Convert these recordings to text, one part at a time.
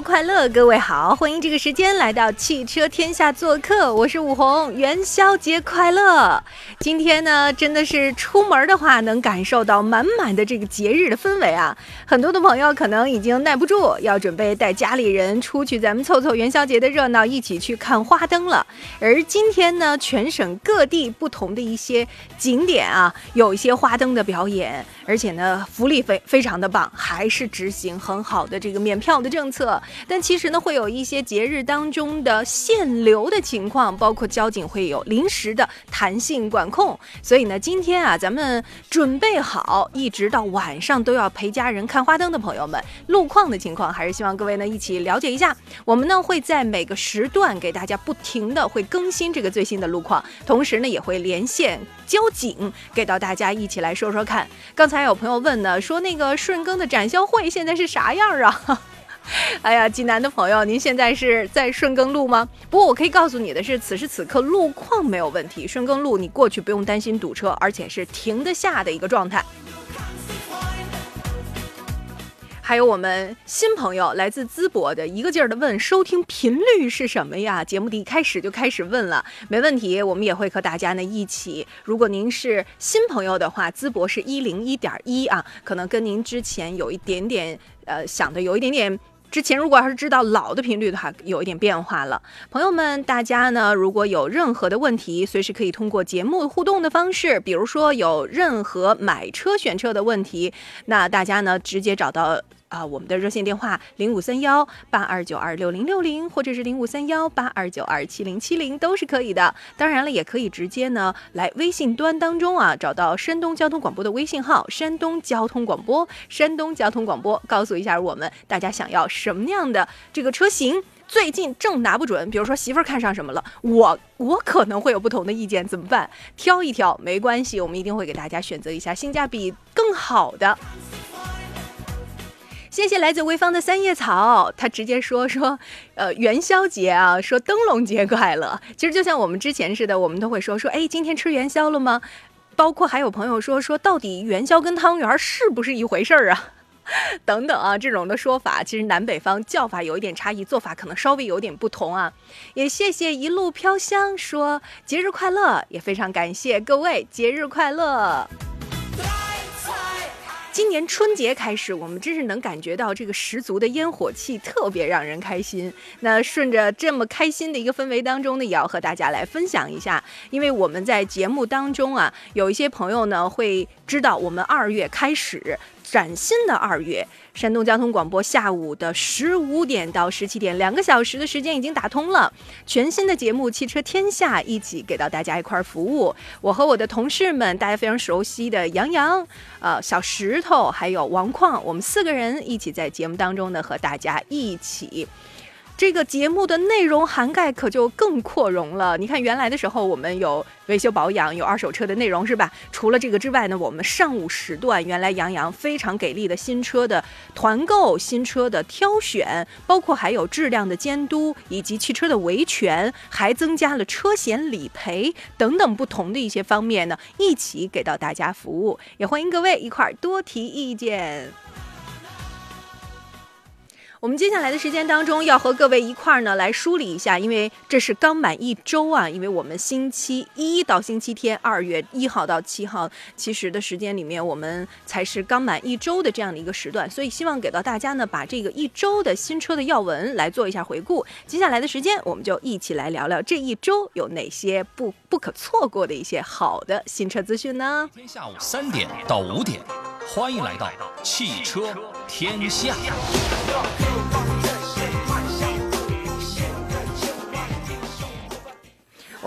快乐，各位好，欢迎这个时间来到汽车天下做客，我是武红，元宵节快乐！今天呢，真的是出门的话，能感受到满满的这个节日的氛围啊！很多的朋友可能已经耐不住，要准备带家里人出去，咱们凑凑元宵节的热闹，一起去看花灯了。而今天呢，全省各地不同的一些景点啊，有一些花灯的表演，而且呢，福利非非常的棒，还是执行很好的这个免票的政策。但其实呢，会有一些节日当中的限流的情况，包括交警会有临时的弹性管控。所以呢，今天啊，咱们准备好，一直到晚上都要陪家人看花灯的朋友们，路况的情况还是希望各位呢一起了解一下。我们呢会在每个时段给大家不停的会更新这个最新的路况，同时呢也会连线交警，给到大家一起来说说看。刚才有朋友问呢，说那个顺耕的展销会现在是啥样啊？哎呀，济南的朋友，您现在是在顺耕路吗？不过我可以告诉你的是，此时此刻路况没有问题，顺耕路你过去不用担心堵车，而且是停得下的一个状态。还有我们新朋友来自淄博的，一个劲儿的问收听频率是什么呀？节目的一开始就开始问了，没问题，我们也会和大家呢一起。如果您是新朋友的话，淄博是一零一点一啊，可能跟您之前有一点点呃想的有一点点。之前如果要是知道老的频率的话，有一点变化了。朋友们，大家呢如果有任何的问题，随时可以通过节目互动的方式，比如说有任何买车选车的问题，那大家呢直接找到。啊，我们的热线电话零五三幺八二九二六零六零，或者是零五三幺八二九二七零七零，都是可以的。当然了，也可以直接呢来微信端当中啊，找到山东交通广播的微信号，山东交通广播，山东交通广播，告诉一下我们大家想要什么样的这个车型。最近正拿不准，比如说媳妇儿看上什么了，我我可能会有不同的意见，怎么办？挑一挑没关系，我们一定会给大家选择一下性价比更好的。谢谢来自潍坊的三叶草，他直接说说，呃，元宵节啊，说灯笼节快乐。其实就像我们之前似的，我们都会说说，哎，今天吃元宵了吗？包括还有朋友说说，到底元宵跟汤圆是不是一回事儿啊？等等啊，这种的说法，其实南北方叫法有一点差异，做法可能稍微有点不同啊。也谢谢一路飘香说节日快乐，也非常感谢各位节日快乐。今年春节开始，我们真是能感觉到这个十足的烟火气，特别让人开心。那顺着这么开心的一个氛围当中呢，也要和大家来分享一下，因为我们在节目当中啊，有一些朋友呢会知道，我们二月开始。崭新的二月，山东交通广播下午的十五点到十七点，两个小时的时间已经打通了。全新的节目《汽车天下》一起给到大家一块服务。我和我的同事们，大家非常熟悉的杨洋、呃小石头，还有王矿，我们四个人一起在节目当中呢，和大家一起。这个节目的内容涵盖可就更扩容了。你看，原来的时候我们有维修保养，有二手车的内容，是吧？除了这个之外呢，我们上午时段原来杨洋非常给力的新车的团购、新车的挑选，包括还有质量的监督以及汽车的维权，还增加了车险理赔等等不同的一些方面呢，一起给到大家服务。也欢迎各位一块儿多提意见。我们接下来的时间当中，要和各位一块儿呢来梳理一下，因为这是刚满一周啊，因为我们星期一到星期天，二月一号到七号，其实的时间里面，我们才是刚满一周的这样的一个时段，所以希望给到大家呢，把这个一周的新车的要闻来做一下回顾。接下来的时间，我们就一起来聊聊这一周有哪些不不可错过的一些好的新车资讯呢？今天下午三点到五点，欢迎来到汽车天下。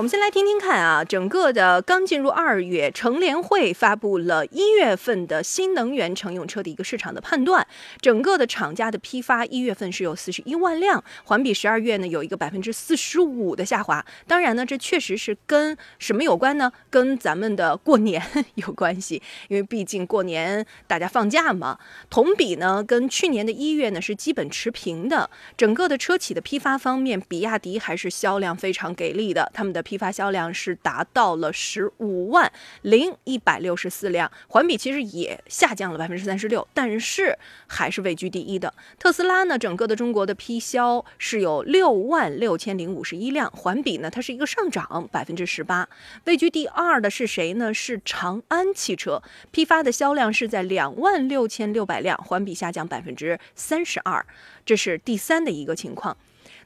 我们先来听听看啊，整个的刚进入二月，乘联会发布了一月份的新能源乘用车的一个市场的判断。整个的厂家的批发一月份是有四十一万辆，环比十二月呢有一个百分之四十五的下滑。当然呢，这确实是跟什么有关呢？跟咱们的过年有关系，因为毕竟过年大家放假嘛。同比呢，跟去年的一月呢是基本持平的。整个的车企的批发方面，比亚迪还是销量非常给力的，他们的。批发销量是达到了十五万零一百六十四辆，环比其实也下降了百分之三十六，但是还是位居第一的。特斯拉呢，整个的中国的批销是有六万六千零五十一辆，环比呢它是一个上涨百分之十八。位居第二的是谁呢？是长安汽车，批发的销量是在两万六千六百辆，环比下降百分之三十二，这是第三的一个情况。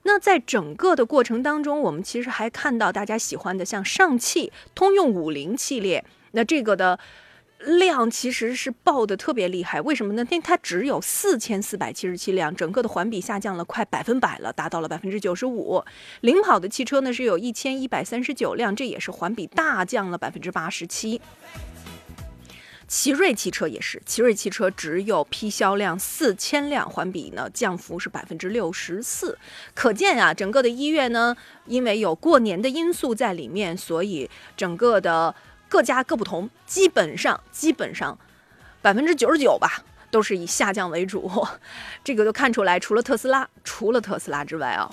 那在整个的过程当中，我们其实还看到大家喜欢的像上汽通用五菱系列，那这个的量其实是爆的特别厉害。为什么呢？因为它只有四千四百七十七辆，整个的环比下降了快百分百了，达到了百分之九十五。领跑的汽车呢是有一千一百三十九辆，这也是环比大降了百分之八十七。奇瑞汽车也是，奇瑞汽车只有批销量四千辆，环比呢降幅是百分之六十四。可见啊，整个的一月呢，因为有过年的因素在里面，所以整个的各家各不同，基本上基本上百分之九十九吧，都是以下降为主。这个就看出来，除了特斯拉，除了特斯拉之外啊，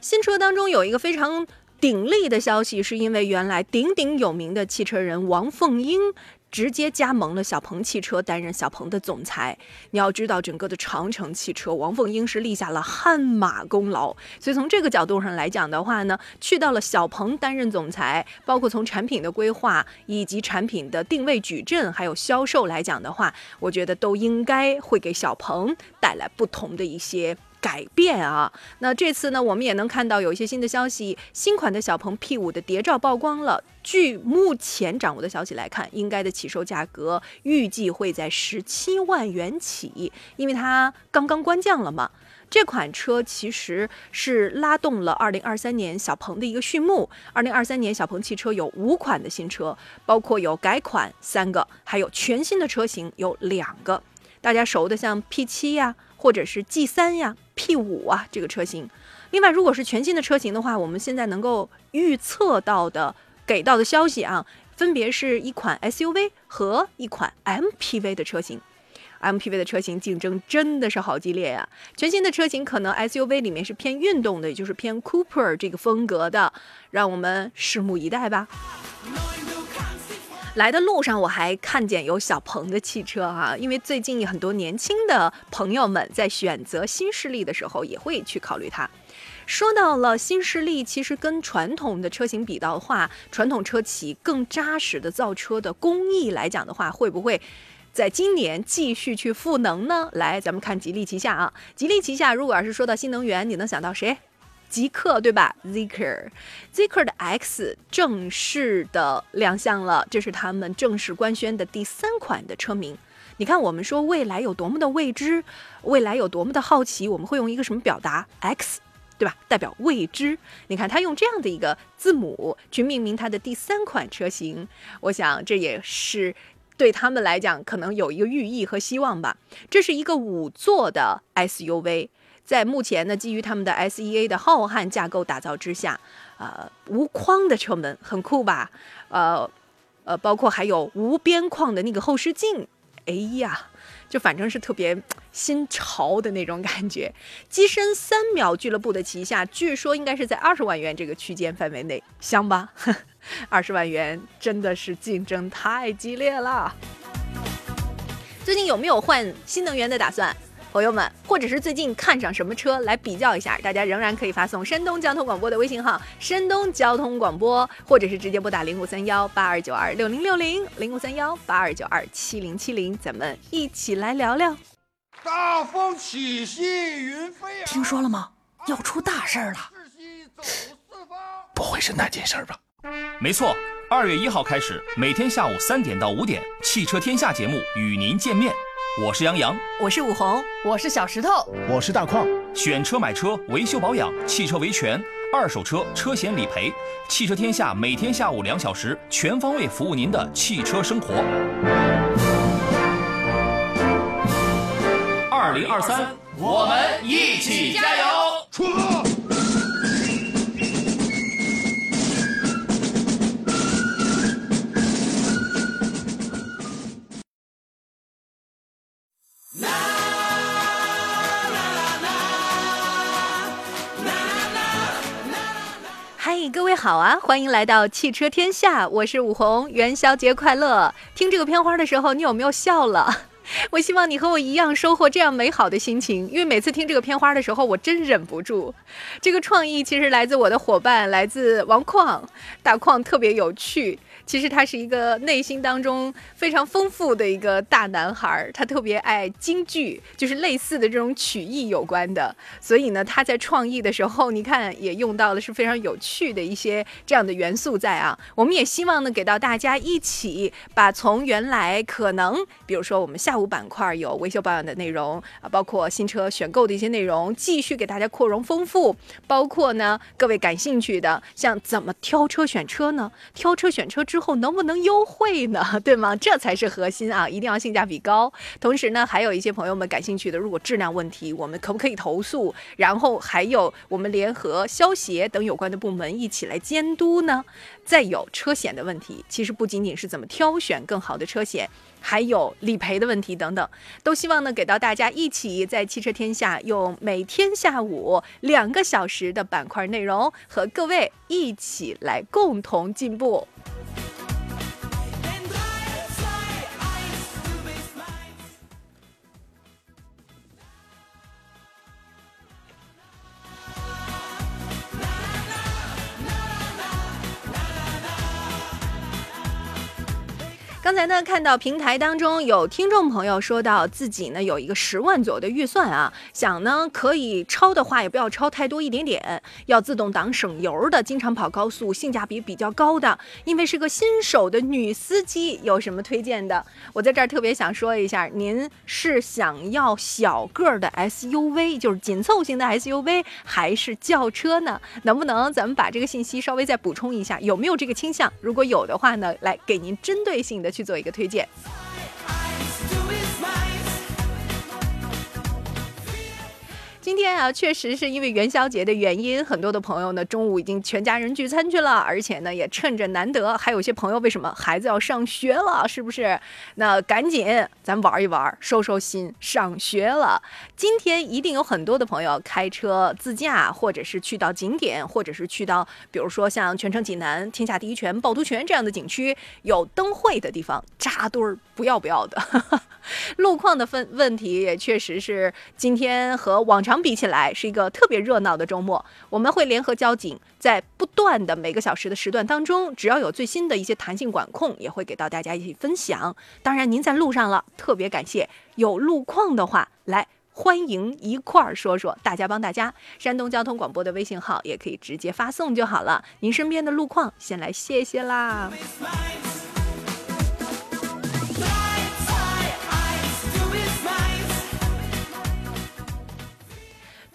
新车当中有一个非常。鼎力的消息是因为原来鼎鼎有名的汽车人王凤英直接加盟了小鹏汽车，担任小鹏的总裁。你要知道，整个的长城汽车，王凤英是立下了汗马功劳。所以从这个角度上来讲的话呢，去到了小鹏担任总裁，包括从产品的规划以及产品的定位矩阵，还有销售来讲的话，我觉得都应该会给小鹏带来不同的一些。改变啊！那这次呢，我们也能看到有一些新的消息，新款的小鹏 P5 的谍照曝光了。据目前掌握的消息来看，应该的起售价格预计会在十七万元起，因为它刚刚官降了嘛。这款车其实是拉动了2023年小鹏的一个序幕。2023年小鹏汽车有五款的新车，包括有改款三个，还有全新的车型有两个。大家熟的像 P7 呀，或者是 G3 呀。P 五啊，这个车型。另外，如果是全新的车型的话，我们现在能够预测到的、给到的消息啊，分别是一款 SUV 和一款 MPV 的车型。MPV 的车型竞争真的是好激烈呀！全新的车型可能 SUV 里面是偏运动的，也就是偏 Cooper 这个风格的，让我们拭目以待吧。来的路上，我还看见有小鹏的汽车哈，因为最近很多年轻的朋友们在选择新势力的时候，也会去考虑它。说到了新势力，其实跟传统的车型比的话，传统车企更扎实的造车的工艺来讲的话，会不会在今年继续去赋能呢？来，咱们看吉利旗下啊，吉利旗下如果要是说到新能源，你能想到谁？极客对吧？Zeekr，Zeekr 的 X 正式的亮相了，这是他们正式官宣的第三款的车名。你看，我们说未来有多么的未知，未来有多么的好奇，我们会用一个什么表达？X，对吧？代表未知。你看，他用这样的一个字母去命名他的第三款车型，我想这也是对他们来讲可能有一个寓意和希望吧。这是一个五座的 SUV。在目前呢，基于他们的 SEA 的浩瀚架构打造之下，呃，无框的车门很酷吧？呃，呃，包括还有无边框的那个后视镜，哎呀，就反正是特别新潮的那种感觉。机身三秒俱乐部的旗下，据说应该是在二十万元这个区间范围内，香吧？二十万元真的是竞争太激烈了。最近有没有换新能源的打算？朋友们，或者是最近看上什么车来比较一下，大家仍然可以发送山东交通广播的微信号“山东交通广播”，或者是直接拨打零五三幺八二九二六零六零零五三幺八二九二七零七零，咱们一起来聊聊。大风起兮云飞扬，听说了吗？要出大事儿了！不会是那件事儿吧？没错，二月一号开始，每天下午三点到五点，《汽车天下》节目与您见面。我是杨洋，我是武红，我是小石头，我是大矿。选车买车，维修保养，汽车维权，二手车车险理赔，汽车天下每天下午两小时，全方位服务您的汽车生活。二零二三，我们一起加油！出发！各位好啊！欢迎来到汽车天下，我是武红，元宵节快乐！听这个片花的时候，你有没有笑了？我希望你和我一样收获这样美好的心情，因为每次听这个片花的时候，我真忍不住。这个创意其实来自我的伙伴，来自王矿，大矿特别有趣。其实他是一个内心当中非常丰富的一个大男孩，他特别爱京剧，就是类似的这种曲艺有关的。所以呢，他在创意的时候，你看也用到了是非常有趣的一些这样的元素在啊。我们也希望呢，给到大家一起把从原来可能，比如说我们下午板块有维修保养的内容啊，包括新车选购的一些内容，继续给大家扩容丰富。包括呢，各位感兴趣的，像怎么挑车选车呢？挑车选车之后能不能优惠呢？对吗？这才是核心啊！一定要性价比高。同时呢，还有一些朋友们感兴趣的，如果质量问题，我们可不可以投诉？然后还有我们联合消协等有关的部门一起来监督呢？再有车险的问题，其实不仅仅是怎么挑选更好的车险，还有理赔的问题等等，都希望呢给到大家一起在汽车天下用每天下午两个小时的板块内容，和各位一起来共同进步。刚才呢，看到平台当中有听众朋友说到自己呢有一个十万左右的预算啊，想呢可以超的话也不要超太多，一点点，要自动挡省油的，经常跑高速，性价比比较高的。因为是个新手的女司机，有什么推荐的？我在这儿特别想说一下，您是想要小个的 SUV，就是紧凑型的 SUV，还是轿车呢？能不能咱们把这个信息稍微再补充一下？有没有这个倾向？如果有的话呢，来给您针对性的。去做一个推荐。今天啊，确实是因为元宵节的原因，很多的朋友呢中午已经全家人聚餐去了，而且呢也趁着难得，还有些朋友为什么孩子要上学了，是不是？那赶紧咱玩一玩，收收心，上学了。今天一定有很多的朋友开车自驾，或者是去到景点，或者是去到比如说像泉城济南、天下第一泉、趵突泉这样的景区，有灯会的地方扎堆儿，不要不要的。路况的分问题也确实是今天和往常相比起来是一个特别热闹的周末。我们会联合交警，在不断的每个小时的时段当中，只要有最新的一些弹性管控，也会给到大家一起分享。当然，您在路上了，特别感谢有路况的话，来欢迎一块儿说说，大家帮大家。山东交通广播的微信号也可以直接发送就好了。您身边的路况，先来谢谢啦。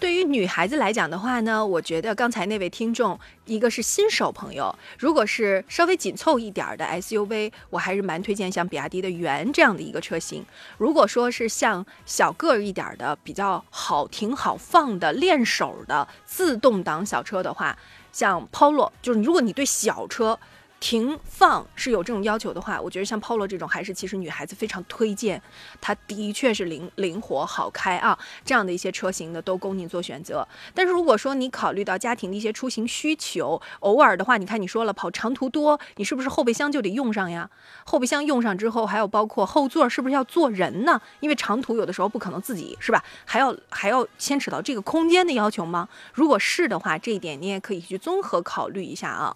对于女孩子来讲的话呢，我觉得刚才那位听众，一个是新手朋友，如果是稍微紧凑一点的 SUV，我还是蛮推荐像比亚迪的元这样的一个车型。如果说是像小个儿一点的、比较好停好放的、练手的自动挡小车的话，像 Polo，就是如果你对小车。停放是有这种要求的话，我觉得像 Polo 这种还是其实女孩子非常推荐，它的确是灵灵活好开啊，这样的一些车型呢都供你做选择。但是如果说你考虑到家庭的一些出行需求，偶尔的话，你看你说了跑长途多，你是不是后备箱就得用上呀？后备箱用上之后，还有包括后座是不是要坐人呢？因为长途有的时候不可能自己是吧？还要还要牵扯到这个空间的要求吗？如果是的话，这一点你也可以去综合考虑一下啊。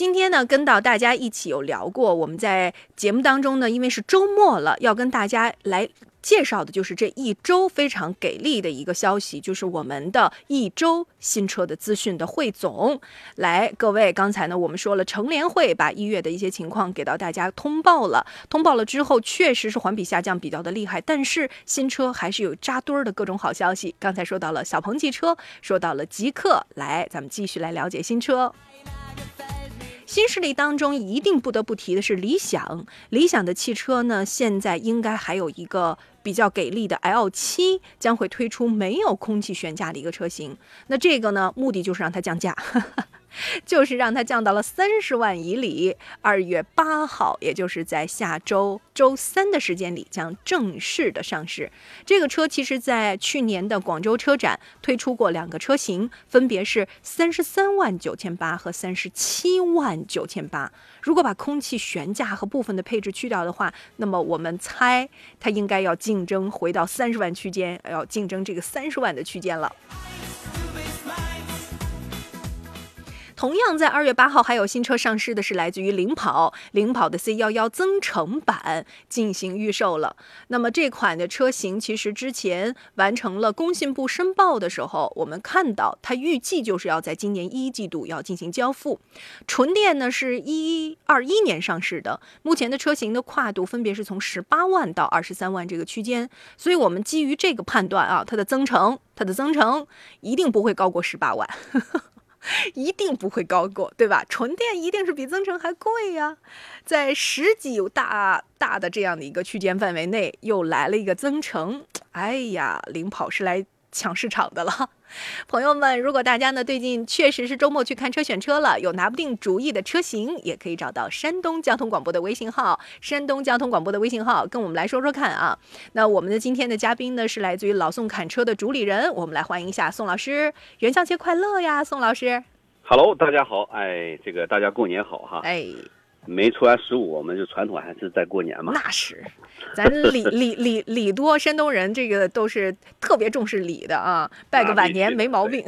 今天呢，跟到大家一起有聊过，我们在节目当中呢，因为是周末了，要跟大家来介绍的就是这一周非常给力的一个消息，就是我们的一周新车的资讯的汇总。来，各位，刚才呢，我们说了，乘联会把一月的一些情况给到大家通报了，通报了之后，确实是环比下降比较的厉害，但是新车还是有扎堆儿的各种好消息。刚才说到了小鹏汽车，说到了极客，来，咱们继续来了解新车。新势力当中一定不得不提的是理想，理想的汽车呢，现在应该还有一个比较给力的 L 七将会推出没有空气悬架的一个车型，那这个呢，目的就是让它降价。就是让它降到了三十万以里。二月八号，也就是在下周周三的时间里，将正式的上市。这个车其实，在去年的广州车展推出过两个车型，分别是三十三万九千八和三十七万九千八。如果把空气悬架和部分的配置去掉的话，那么我们猜它应该要竞争回到三十万区间，要竞争这个三十万的区间了。同样在二月八号还有新车上市的是来自于领跑，领跑的 C 幺幺增程版进行预售了。那么这款的车型其实之前完成了工信部申报的时候，我们看到它预计就是要在今年一季度要进行交付。纯电呢是一二一年上市的，目前的车型的跨度分别是从十八万到二十三万这个区间，所以我们基于这个判断啊，它的增程它的增程一定不会高过十八万。一定不会高过，对吧？纯电一定是比增程还贵呀，在十几大大的这样的一个区间范围内，又来了一个增程，哎呀，领跑是来抢市场的了。朋友们，如果大家呢最近确实是周末去看车选车了，有拿不定主意的车型，也可以找到山东交通广播的微信号，山东交通广播的微信号，跟我们来说说看啊。那我们的今天的嘉宾呢是来自于老宋侃车的主理人，我们来欢迎一下宋老师，元宵节快乐呀，宋老师。Hello，大家好，哎，这个大家过年好哈，哎。没出完十五，我们就传统还是在过年嘛。那是，咱礼礼礼礼多，山东人这个都是特别重视礼的啊，拜个晚年没毛病。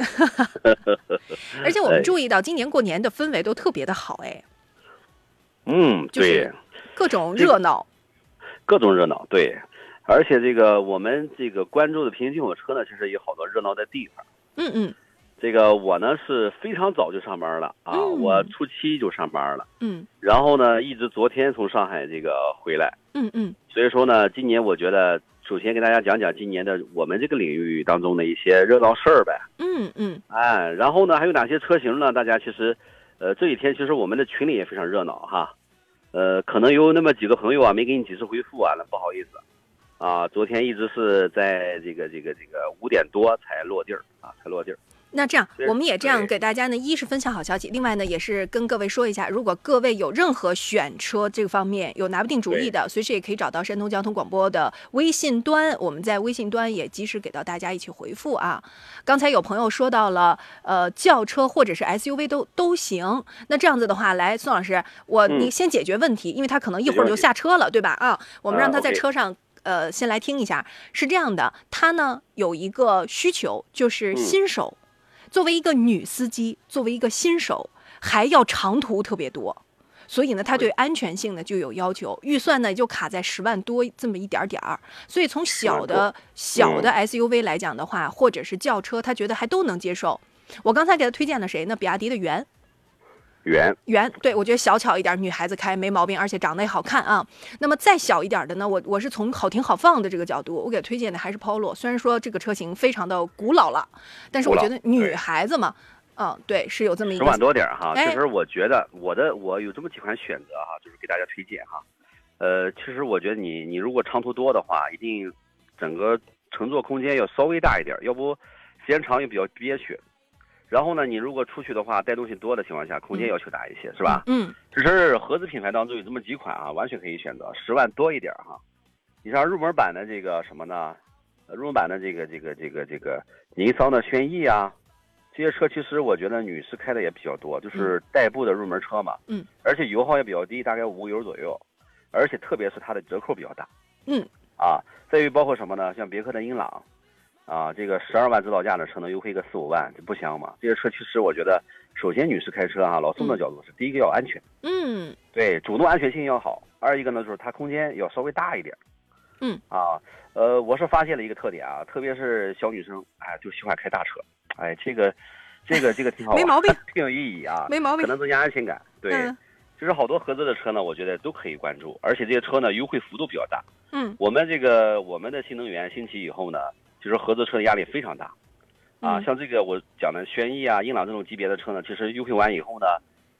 而且我们注意到今年过年的氛围都特别的好，哎。嗯，对，各种热闹。各种热闹，对。而且这个我们这个关注的平行进口车呢，其实有好多热闹的地方。嗯嗯。这个我呢是非常早就上班了啊，我初七就上班了，嗯，然后呢一直昨天从上海这个回来，嗯嗯，所以说呢，今年我觉得首先给大家讲讲今年的我们这个领域当中的一些热闹事儿呗，嗯嗯，哎，然后呢还有哪些车型呢？大家其实，呃，这几天其实我们的群里也非常热闹哈，呃，可能有那么几个朋友啊没给你及时回复啊，那不好意思，啊，昨天一直是在这个这个这个五点多才落地儿啊，才落地儿。那这样，我们也这样给大家呢，一是分享好消息，另外呢，也是跟各位说一下，如果各位有任何选车这个方面有拿不定主意的，随时也可以找到山东交通广播的微信端，我们在微信端也及时给到大家一起回复啊。刚才有朋友说到了，呃，轿车或者是 SUV 都都行。那这样子的话，来，宋老师，我你先解决问题，因为他可能一会儿就下车了，对吧？啊，我们让他在车上，呃，先来听一下。是这样的，他呢有一个需求，就是新手。作为一个女司机，作为一个新手，还要长途特别多，所以呢，他对安全性呢就有要求，预算呢就卡在十万多这么一点点儿。所以从小的小的 SUV 来讲的话，或者是轿车，他觉得还都能接受。我刚才给他推荐了谁呢？比亚迪的元。圆圆，对我觉得小巧一点，女孩子开没毛病，而且长得也好看啊。那么再小一点的呢，我我是从好停好放的这个角度，我给推荐的还是 Polo。虽然说这个车型非常的古老了，但是我觉得女孩子嘛，嗯，对，是有这么一个十万多点哈。其实我觉得我的我有这么几款选择哈，就是给大家推荐哈。呃，其实我觉得你你如果长途多的话，一定整个乘坐空间要稍微大一点，要不时间长也比较憋屈。然后呢，你如果出去的话，带东西多的情况下，空间要求大一些，是吧？嗯只是合资品牌当中有这么几款啊，完全可以选择，十万多一点哈。你像入门版的这个什么呢？呃入门版的这个这个这个这个尼桑的轩逸啊，这些车其实我觉得女士开的也比较多，就是代步的入门车嘛。嗯。而且油耗也比较低，大概五油左右，而且特别是它的折扣比较大。嗯。啊，再于包括什么呢？像别克的英朗，啊，这个十二万指导价的车能优惠个四五万，这不香吗？这些车其实我觉得，首先女士开车啊，老宋的角度是，第一个要安全。嗯对，主动安全性要好。二一个呢，就是它空间要稍微大一点。嗯啊，呃，我是发现了一个特点啊，特别是小女生，哎，就喜欢开大车，哎，这个，这个，这个挺好玩，没毛病，挺有意义啊，没毛病可能增加安全感。对，嗯其实好多合资的车呢，我觉得都可以关注，而且这些车呢优惠幅度比较大。嗯我们这个我们的新能源兴起以后呢，其实合资车的压力非常大，啊，嗯像这个我讲的轩逸啊、英朗这种级别的车呢，其实优惠完以后呢，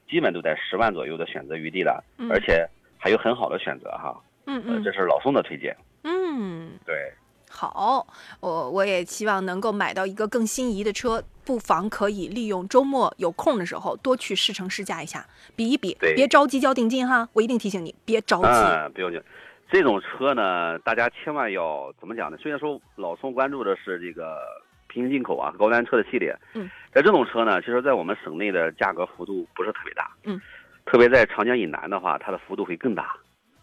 基本都在十万左右的选择余地了，嗯而且还有很好的选择哈。呃，嗯嗯这是老宋的推荐。嗯。对，好，我我也希望能够买到一个更心仪的车，不妨可以利用周末有空的时候多去试乘试驾一下，比一比，别着急交定金哈。我一定提醒你，别着急。嗯，不用紧。这种车呢，大家千万要怎么讲呢？虽然说老宋关注的是这个平行进口啊、高端车的系列，嗯，但这种车呢，其实在我们省内的价格幅度不是特别大，嗯，特别在长江以南的话，它的幅度会更大。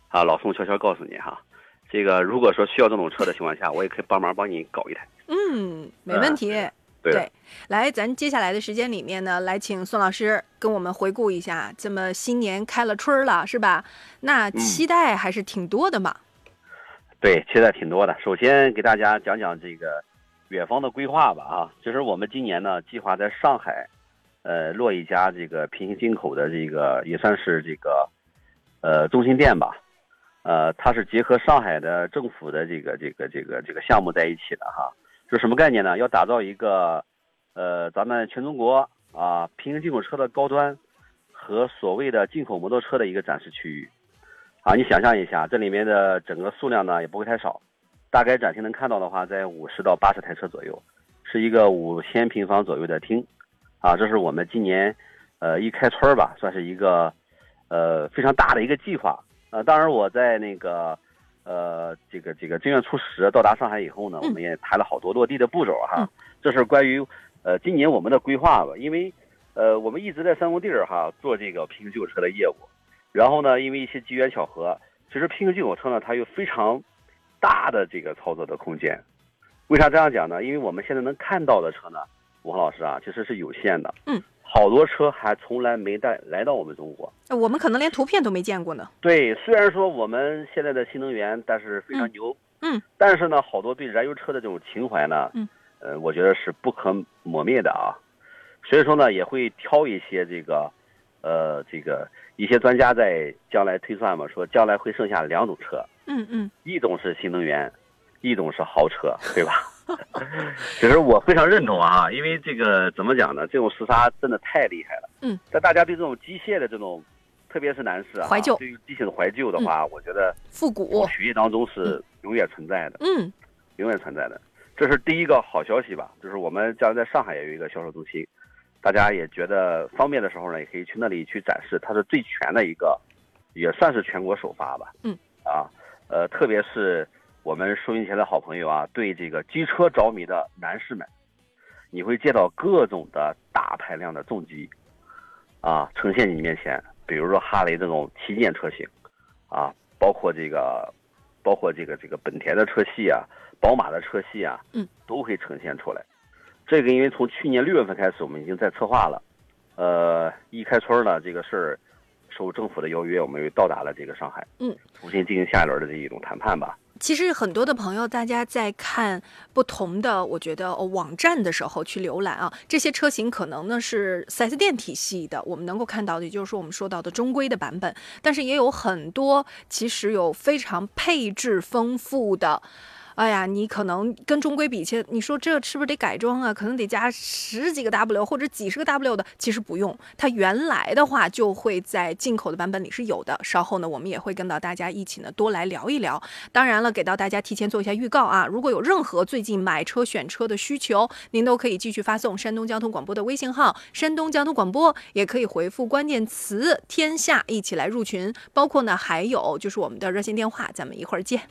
啊，老宋悄悄告诉你哈，这个如果说需要这种车的情况下，我也可以帮忙帮你搞一台。嗯，没问题。对的来，咱接下来的时间里面呢，来请宋老师跟我们回顾一下，这么新年开了春儿了，是吧？那期待还是挺多的嘛。对，期待挺多的。首先给大家讲讲这个远方的规划吧啊，就是我们今年呢计划在上海，呃，落一家这个平行进口的这个也算是这个呃中心店吧，呃，它是结合上海的政府的这个这个这个这个项目在一起的哈。是什么概念呢？要打造一个呃咱们全中国啊平行进口车的高端和所谓的进口摩托车的一个展示区域。啊，你想象一下，这里面的整个数量呢也不会太少，大概展厅能看到的话，在五十到八十台车左右，是一个五千平方左右的厅，啊，这是我们今年，呃，一开春儿吧，算是一个，呃，非常大的一个计划。呃，当然我在那个，呃，这个这个正月初十到达上海以后呢，我们也谈了好多落地的步骤哈。这是关于，呃，今年我们的规划吧，因为，呃，我们一直在三公地儿哈做这个平行进口车的业务。然后呢，因为一些机缘巧合，其实平行进口车呢，它有非常大的这个操作的空间。为啥这样讲呢？因为我们现在能看到的车呢，武航老师啊，其实是有限的。嗯，好多车还从来没带来到我们中国。呃我们可能连图片都没见过呢。对，虽然说我们现在的新能源，但是非常牛。嗯，但是呢，好多对燃油车的这种情怀呢，嗯，呃，我觉得是不可磨灭的啊。所以说呢，也会挑一些这个，呃，这个一些专家在将来推算嘛，说将来会剩下两种车，嗯嗯一种是新能源，一种是豪车，对吧？其实我非常认同啊，因为这个怎么讲呢？这种时刹真的太厉害了。嗯，但大家对这种机械的这种，特别是男士啊，怀旧对于机械的怀旧的话，我觉得复古。血液当中是永远存在的，嗯永远存在的。这是第一个好消息吧，就是我们将来在上海也有一个销售中心，大家也觉得方便的时候呢，也可以去那里去展示，它是最全的一个，也算是全国首发吧。嗯，啊，呃，特别是我们收音前的好朋友啊，对这个机车着迷的男士们，你会见到各种的大排量的重机，啊，呈现你面前，比如说哈雷这种旗舰车型，啊，包括这个，包括这个这个本田的车系啊，宝马的车系啊，嗯，都会呈现出来。这个因为从去年六月份开始，我们已经在策划了，呃，一开春呢，这个事儿受政府的邀约，我们又到达了这个上海，嗯，重新进行下一轮的这一种谈判吧。其实很多的朋友，大家在看不同的，我觉得、网站的时候去浏览啊，这些车型可能呢是四 S 店体系的，我们能够看到的，也就是说我们说到的中规的版本，但是也有很多其实有非常配置丰富的。哎呀，你可能跟中规比起，你说这是不是得改装啊？可能得加十几个 W 或者几十个 W 的，其实不用，它原来的话就会在进口的版本里是有的。稍后呢，我们也会跟到大家一起呢多来聊一聊。当然了，给到大家提前做一下预告啊，如果有任何最近买车选车的需求，您都可以继续发送山东交通广播的微信号“山东交通广播”，也可以回复关键词“天下”一起来入群。包括呢，还有就是我们的热线电话，咱们一会儿见。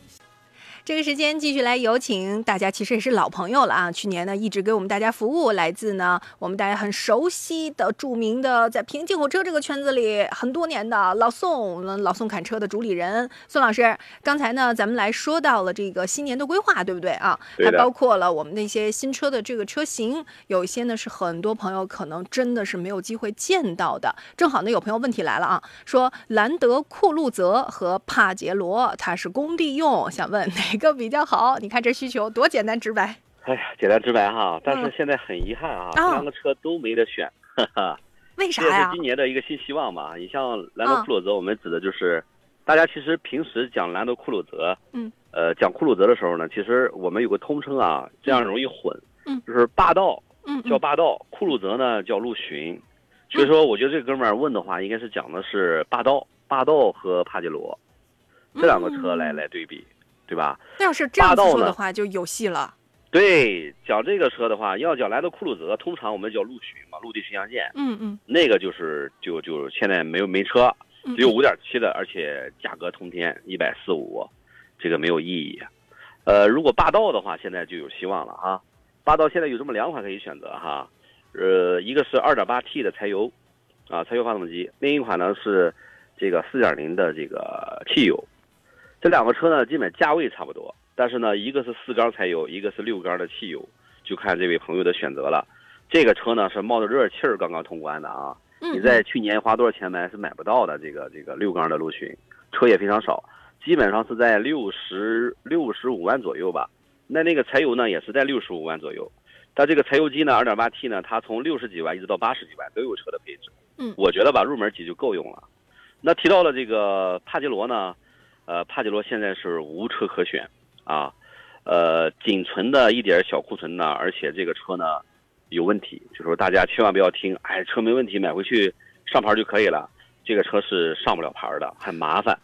这个时间继续来有请大家，其实也是老朋友了啊。去年呢一直给我们大家服务，来自呢我们大家很熟悉的、著名的在平行进口车这个圈子里很多年的老宋，老宋侃车的主理人宋老师。刚才呢咱们来说到了这个新年的规划，对不对啊？还包括了我们那些新车的这个车型，有一些呢是很多朋友可能真的是没有机会见到的。正好呢有朋友问题来了啊，说兰德酷路泽和帕杰罗它是工地用，想问哪？个比较好，你看这需求多简单直白。哎呀，简单直白哈，但是现在很遗憾啊，这两个车都没得选。哈哈。为啥呀？这是今年的一个新希望嘛。你像兰德酷路泽，我们指的就是，大家其实平时讲兰德酷路泽，嗯，呃，讲酷路泽的时候呢，其实我们有个通称啊，这样容易混，嗯，就是霸道，嗯，叫霸道，酷路泽呢叫陆巡，所以说我觉得这哥们儿问的话，应该是讲的是霸道，霸道和帕杰罗这两个车来来对比。对吧？那要是这样说的话，就有戏了。对，讲这个车的话，要讲来到酷路泽，通常我们叫陆巡嘛，陆地巡洋舰。嗯嗯。那个就是就就现在没有没车，只有五点七的，而且价格通天，一百四五，这个没有意义。呃，如果霸道的话，现在就有希望了哈！霸道现在有这么两款可以选择哈，呃，一个是二点八 T 的柴油，啊，柴油发动机；另一款呢是这个四点零的这个汽油。这两个车呢，基本价位差不多，但是呢，一个是四缸柴油，一个是六缸的汽油，就看这位朋友的选择了。这个车呢是冒着热气儿刚刚通关的啊，你在去年花多少钱买是买不到的。这个这个六缸的陆巡，车也非常少，基本上是在六十六十五万左右吧。那那个柴油呢也是在六十五万左右，但这个柴油机呢，二点八 T 呢，它从六十几万一直到八十几万都有车的配置。嗯，我觉得吧，入门级就够用了。那提到了这个帕杰罗呢？呃，帕杰罗现在是无车可选，啊，呃，仅存的一点小库存呢，而且这个车呢有问题，就说大家千万不要听，哎，车没问题，买回去上牌就可以了，这个车是上不了牌的，很麻烦，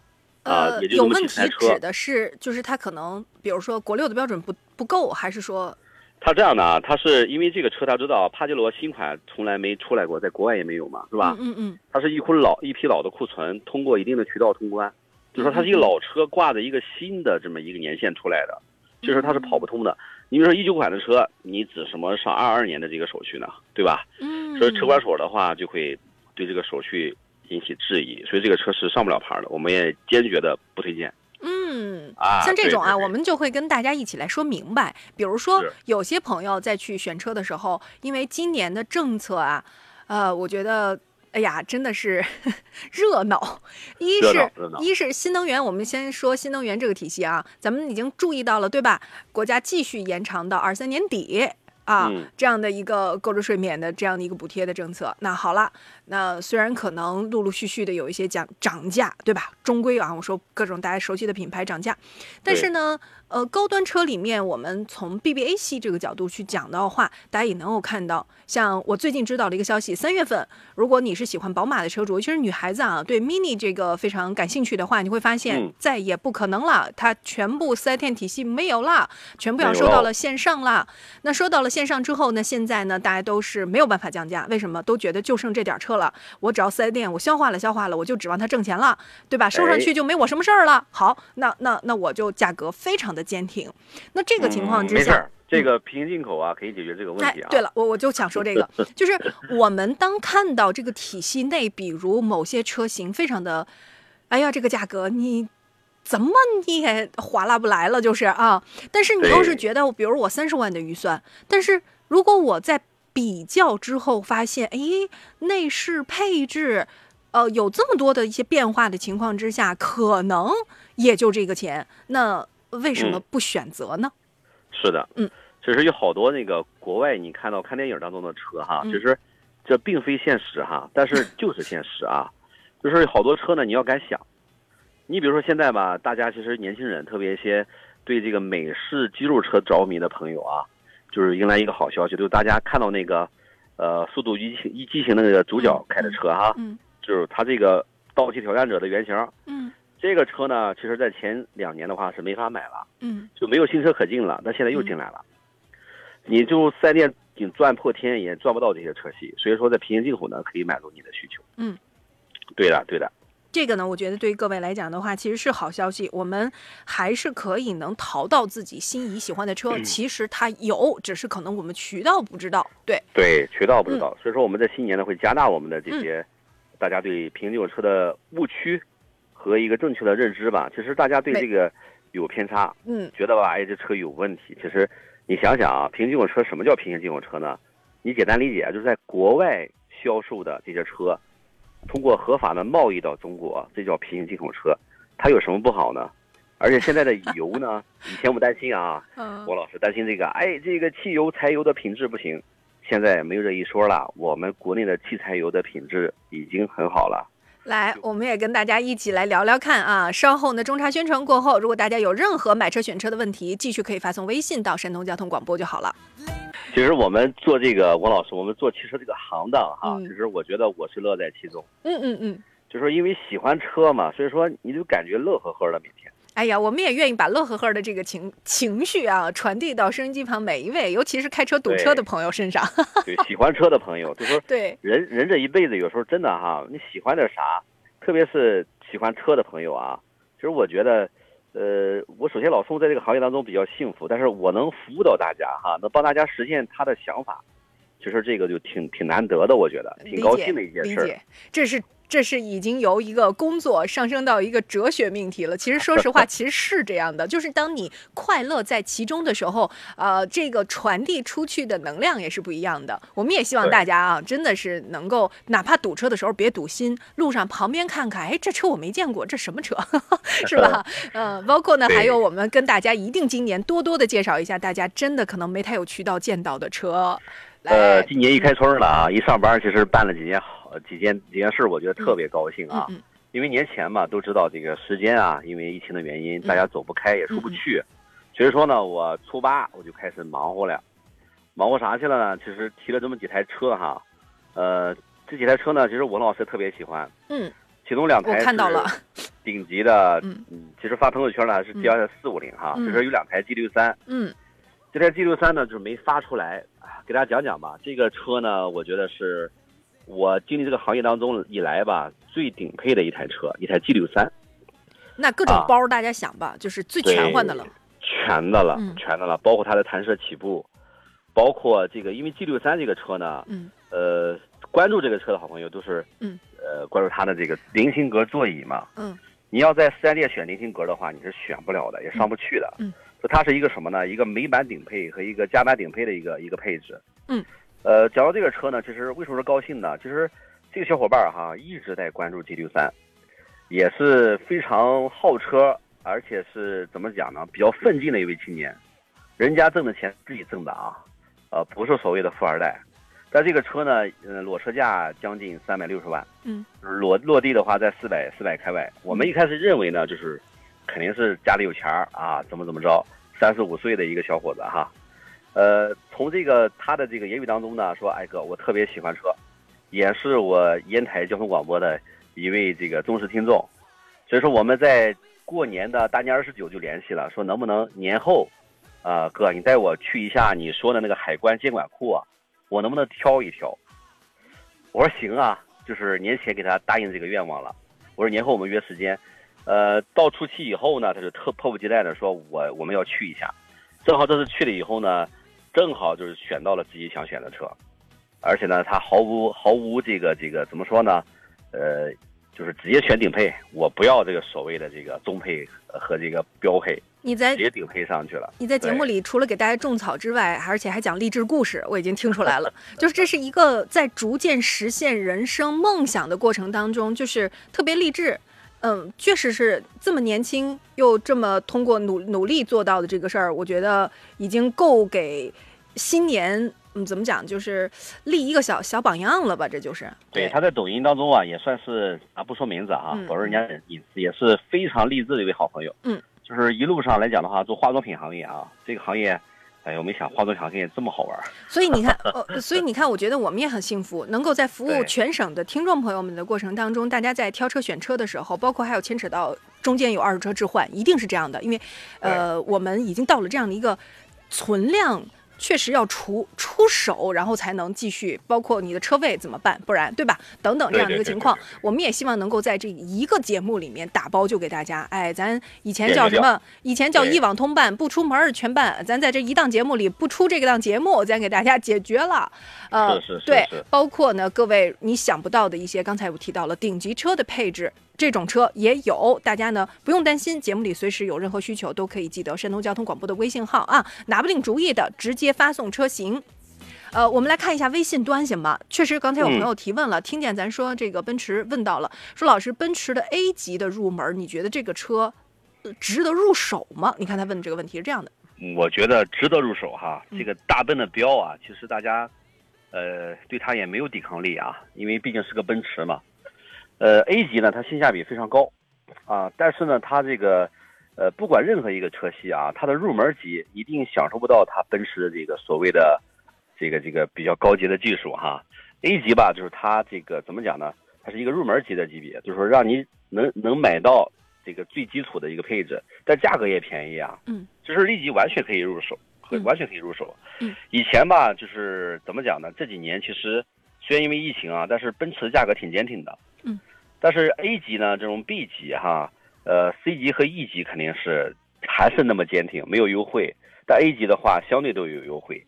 啊，也就有问题指的是就是它可能，比如说国六的标准不不够，还是说？它这样的啊，它是因为这个车他知道帕杰罗新款从来没出来过，在国外也没有嘛，是吧？嗯嗯。它是一捆老一批老的库存，通过一定的渠道通关。就说它是一个老车挂的一个新的这么一个年限出来的，就是它是跑不通的。你比如说一九款的车，你指什么上二二年的这个手续呢？对吧？嗯。所以车管所的话就会对这个手续引起质疑，所以这个车是上不了牌的，我们也坚决的不推荐。嗯。啊。像这种啊，我们就会跟大家一起来说明白。比如说，有些朋友在去选车的时候，因为今年的政策啊，呃，我觉得。哎呀，真的是 热闹！一是，一是新能源，我们先说新能源这个体系啊，咱们已经注意到了，对吧？国家继续延长到二三年底啊，这样的一个购置税免的这样的一个补贴的政策。那好了，那虽然可能陆陆续续的有一些讲涨价，对吧？终归啊，我说各种大家熟悉的品牌涨价，但是呢。呃，高端车里面，我们从 BBA 系这个角度去讲的话，大家也能够看到，像我最近知道的一个消息，三月份，如果你是喜欢宝马的车主，尤其是女孩子啊，对 Mini 这个非常感兴趣的话，你会发现再也不可能了，它全部四 S 店体系没有了，全部要收到了线上了。那收到了线上之后呢，现在呢，大家都是没有办法降价，为什么？都觉得就剩这点车了，我只要四 S 店我消化了消化了，我就指望它挣钱了，对吧？收上去就没我什么事儿了。好，那那那我就价格非常。的坚挺，那这个情况之下，这个平行进口啊，可以解决这个问题啊。对了，我我就想说这个，就是我们当看到这个体系内，比如某些车型非常的，哎呀，这个价格你怎么你也划拉不来了，就是啊。但是你要是觉得，比如我三十万的预算，但是如果我在比较之后发现，哎，内饰配置，呃，有这么多的一些变化的情况之下，可能。也就这个钱，那为什么不选择呢？是的，嗯，其实有好多那个国外你看到看电影当中的车哈，其实这并非现实哈，但是 就是现实啊，就是好多车呢，你要敢想，你比如说现在吧，大家其实年轻人，特别一些对这个美式肌肉车着迷的朋友啊，就是迎来一个好消息，就是大家看到那个，呃，《速度与激情》一激情那个主角开的车哈，嗯。就是他这个盗窃挑战者的原型。嗯这个车呢，其实在前两年的话是没法买了，嗯就没有新车可进了，那现在又进来了。你就四 S 店你赚破天也赚不到这些车系，所以说在平行进口呢可以满足你的需求。嗯，对的，对的。这个呢，我觉得对于各位来讲的话，其实是好消息。我们还是可以能淘到自己心仪喜欢的车。嗯其实它有，只是可能我们渠道不知道。对，对，渠道不知嗯道，所以说我们在新年呢会加大我们的这些，大家对平行进口车的误区和一个正确的认知吧。其实大家对这个有偏差，嗯觉得吧，哎，这车有问题。其实你想想啊，平行进口车什么叫平行进口车呢？你简单理解啊，就是在国外销售的这些车，通过合法的贸易到中国，这叫平行进口车。它有什么不好呢？而且现在的油呢，以前我们担心啊，嗯我老是担心这个，哎，这个汽油、柴油的品质不行。现在没有这一说了，我们国内的汽柴油的品质已经很好了。来，我们也跟大家一起来聊聊看啊。稍后呢，中茶宣传过后，如果大家有任何买车选车的问题，继续可以发送微信到山东交通广播就好了。其实我们做这个，王老师，我们做汽车这个行当哈，嗯其实我觉得我是乐在其中。嗯嗯嗯。就说因为喜欢车嘛，所以说你就感觉乐呵呵的每天。哎呀，我们也愿意把乐呵呵的这个情情绪啊传递到收音机旁每一位，尤其是开车堵车的朋友身上。对，喜欢车的朋友，就说对，人人这一辈子有时候真的哈，你喜欢点啥，特别是喜欢车的朋友啊，其实我觉得，呃，我首先老宋在这个行业当中比较幸福，但是我能服务到大家哈，能帮大家实现他的想法，其实这个就挺挺难得的，我觉得挺高兴的一件事儿。这是这是已经由一个工作上升到一个哲学命题了。其实说实话，其实是这样的，就是当你快乐在其中的时候，呃，这个传递出去的能量也是不一样的。我们也希望大家啊，真的是能够，哪怕堵车的时候别堵心，路上旁边看看，哎，这车我没见过，这什么车，是吧？嗯、包括呢，还有我们跟大家一定今年多多的介绍一下，大家真的可能没太有渠道见到的车。呃，今年一开春了啊，一上班其实办了几年好几件几件事，我觉得特别高兴啊。嗯嗯因为年前嘛，都知道这个时间啊，因为疫情的原因，大家走不开也出不去，所以说呢，我初八我就开始忙活了，忙活啥去了呢？其实提了这么几台车哈，呃，这几台车呢，其实我老师特别喜欢，嗯，其中两台看到了是 顶级的，嗯嗯，其实发朋友圈呢是 G 二四五零哈，嗯就是有两台 G 六三，嗯这台 G 六三呢，就是没发出来，啊给大家讲讲吧。这个车呢，我觉得是我经历这个行业当中以来吧，最顶配的一台车，一台 G 六三，那各种啊。包大家想吧，就是最全换的了。全的了，嗯。全的了，包括它的弹射起步，包括这个，因为 G 六三这个车呢，嗯。呃，关注这个车的好朋友都是，嗯，呃，关注它的这个菱形格座椅嘛，嗯。你要在四 S 店选菱形格的话，你是选不了的，也上不去的。嗯，就它是一个什么呢？一个美版顶配和一个加版顶配的一个一个配置。嗯，呃，讲到这个车呢，其实为什么说高兴呢？其实这个小伙伴儿哈一直在关注 G 六三，也是非常好车，而且是怎么讲呢？比较奋进的一位青年，人家挣的钱自己挣的啊，呃，不是所谓的富二代。但这个车呢，呃，裸车价将近三百六十万。嗯，裸落地的话在四百四百开外。我们一开始认为呢，就是肯定是家里有钱儿啊，怎么怎么着，三十五岁的一个小伙子哈。呃，从这个他的这个言语当中呢，说，哎哥，我特别喜欢车，也是我烟台交通广播的一位这个忠实听众，所以说我们在过年的大年二十九就联系了，说能不能年后，啊、哥，你带我去一下你说的那个海关监管库啊，我能不能挑一挑？我说行啊，就是年前给他答应这个愿望了。我说年后我们约时间，呃，到初七以后呢，他就特迫不及待的说我我们要去一下。正好这次去了以后呢，正好就是选到了自己想选的车，而且呢，他毫无毫无这个这个怎么说呢？呃，就是直接选顶配，我不要这个所谓的这个中配和这个标配，你在直接顶配上去了。你在节目里除了给大家种草之外，而且还讲励志故事，我已经听出来了。就是这是一个在逐渐实现人生梦想的过程当中，就是特别励志。嗯，确实是这么年轻又这么通过努努力做到的这个事儿，我觉得已经够给新年嗯怎么讲，就是立一个小小榜样了吧？这就是对，他在抖音当中啊，也算是啊，不说名字啊，嗯保证人家隐私，也是非常励志的一位好朋友。嗯，就是一路上来讲的话，做化妆品行业啊，这个行业，哎我，没想化妆行业这么好玩儿。所以你看，呃，所以你看，我觉得我们也很幸福，能够在服务全省的听众朋友们的过程当中，大家在挑车选车的时候，包括还有牵扯到中间有二手车置换，一定是这样的，因为呃，我们已经到了这样的一个存量。确实要出出手，然后才能继续，包括你的车位怎么办？不然，对吧？等等这样的一个情况，我们也希望能够在这一个节目里面打包就给大家。哎，咱以前叫什么？以前叫一网通办，不出门儿全办。咱在这一档节目里不出这个档节目，咱给大家解决了。呃，是是是对，包括呢，各位你想不到的一些，刚才我提到了顶级车的配置。这种车也有，大家呢不用担心，节目里随时有任何需求都可以记得山东交通广播的微信号啊，拿不定主意的直接发送车型。呃，我们来看一下微信端行吗？确实，刚才有朋友提问了，听见咱说这个奔驰问到了，说老师，奔驰的 A 级的入门，你觉得这个车呃值得入手吗？你看他问的这个问题是这样的，嗯我觉得值得入手哈。嗯这个大奔的标啊，其实大家，呃，对它也没有抵抗力啊，因为毕竟是个奔驰嘛。呃，A 级呢，它性价比非常高，啊，但是呢，它这个，呃，不管任何一个车系啊，它的入门级一定享受不到它奔驰的这个所谓的，这个这个比较高级的技术哈。A 级吧，就是它这个怎么讲呢？它是一个入门级的级别，就是说让你能能买到这个最基础的一个配置，但价格也便宜啊。嗯，就是立即完全可以入手，嗯完全可以入手。嗯，以前吧，就是怎么讲呢？这几年其实虽然因为疫情啊，但是奔驰的价格挺坚挺的。嗯，但是 A 级呢，这种 B 级哈，呃，C 级和 E 级肯定是 还是那么坚挺，没有优惠。但 A 级的话，相对都有优惠。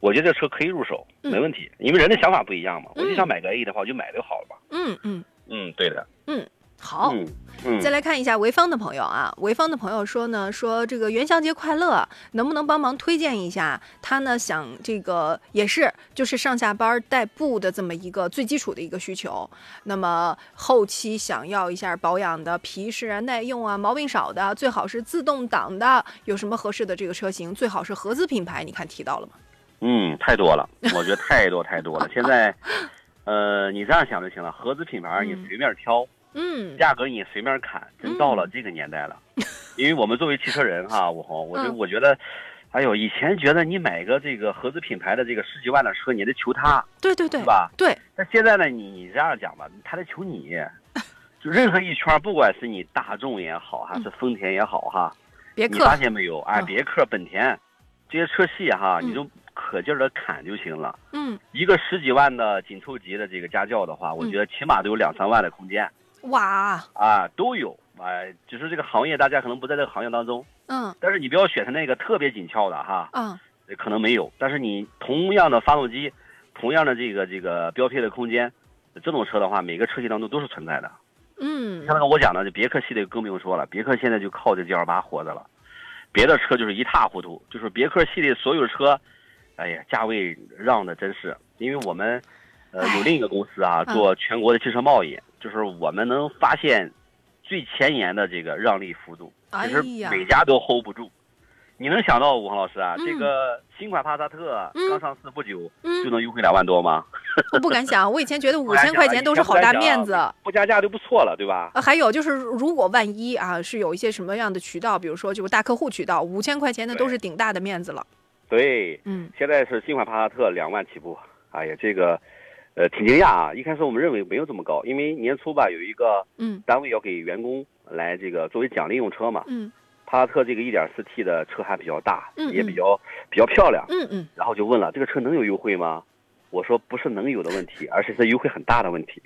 我觉得这车可以入手，嗯没问题，因为人的想法不一样嘛。我就嗯想买个 A 的话，我就买就好了嘛。嗯嗯，嗯，对的。好。嗯嗯。再来看一下潍坊的朋友啊，潍坊的朋友说呢，说这个元宵节快乐，能不能帮忙推荐一下？他呢想这个也是就是上下班代步的这么一个最基础的一个需求。那么后期想要一下保养的皮实啊、耐用啊、毛病少的，最好是自动挡的，有什么合适的这个车型？最好是合资品牌，你看提到了吗？嗯，太多了，我觉得太多太多了。现在，呃，你这样想就行了，合资品牌你嗯随便挑，嗯价格你随便砍，真到了这个年代了。因为我们作为汽车人哈，武红，我就嗯。我觉得，哎呦，以前觉得你买个这个合资品牌的这个十几万的车，你得求他，对对对是，吧？对，但现在呢，你你这样讲吧，他得求你，就任何一圈，不管是你大众也好，还是丰田也好哈，你别克发现没有？哎，嗯别克、本田这些车系哈，嗯。你就可劲儿的砍就行了。嗯。一个十几万的紧凑级的这个家轿的话，我觉得起码都有两三万的空间哇啊，都有。哎，只是这个行业大家可能不在这个行业当中，嗯但是你不要选它那个特别紧俏的哈，嗯可能没有。但是你同样的发动机，同样的这个这个标配的空间，这种车的话，每个车系当中都是存在的。嗯像那个我讲的，就别克系列更不用说了，别克现在就靠这 G L 八活着了，别的车就是一塌糊涂。就是别克系列所有车，哎呀，价位让的真是，因为我们呃哎有另一个公司啊，嗯做全国的汽车贸易，就是我们能发现最前沿的这个让利幅度，哎其实呀每家都 hold 不住。你能想到武恒老师啊，嗯这个新款帕萨特嗯刚上市不久嗯就能优惠两万多吗？我不敢想，我以前觉得五千块钱都是好大面子。不加价就不错了，对吧？呃，还有就是，如果万一啊是有一些什么样的渠道，比如说就是大客户渠道，五千块钱的都是顶大的面子了。对，嗯现在是新款帕萨特两万起步，哎呀，这个，呃，挺惊讶啊！一开始我们认为没有这么高，因为年初吧有一个嗯单位要给员工来这个作为奖励用车嘛，嗯帕萨特这个 1.4T 的车还比较大，嗯嗯也比较比较漂亮，嗯嗯，然后就问了这个车能有优惠吗？我说不是能有的问题，而是它优惠很大的问题。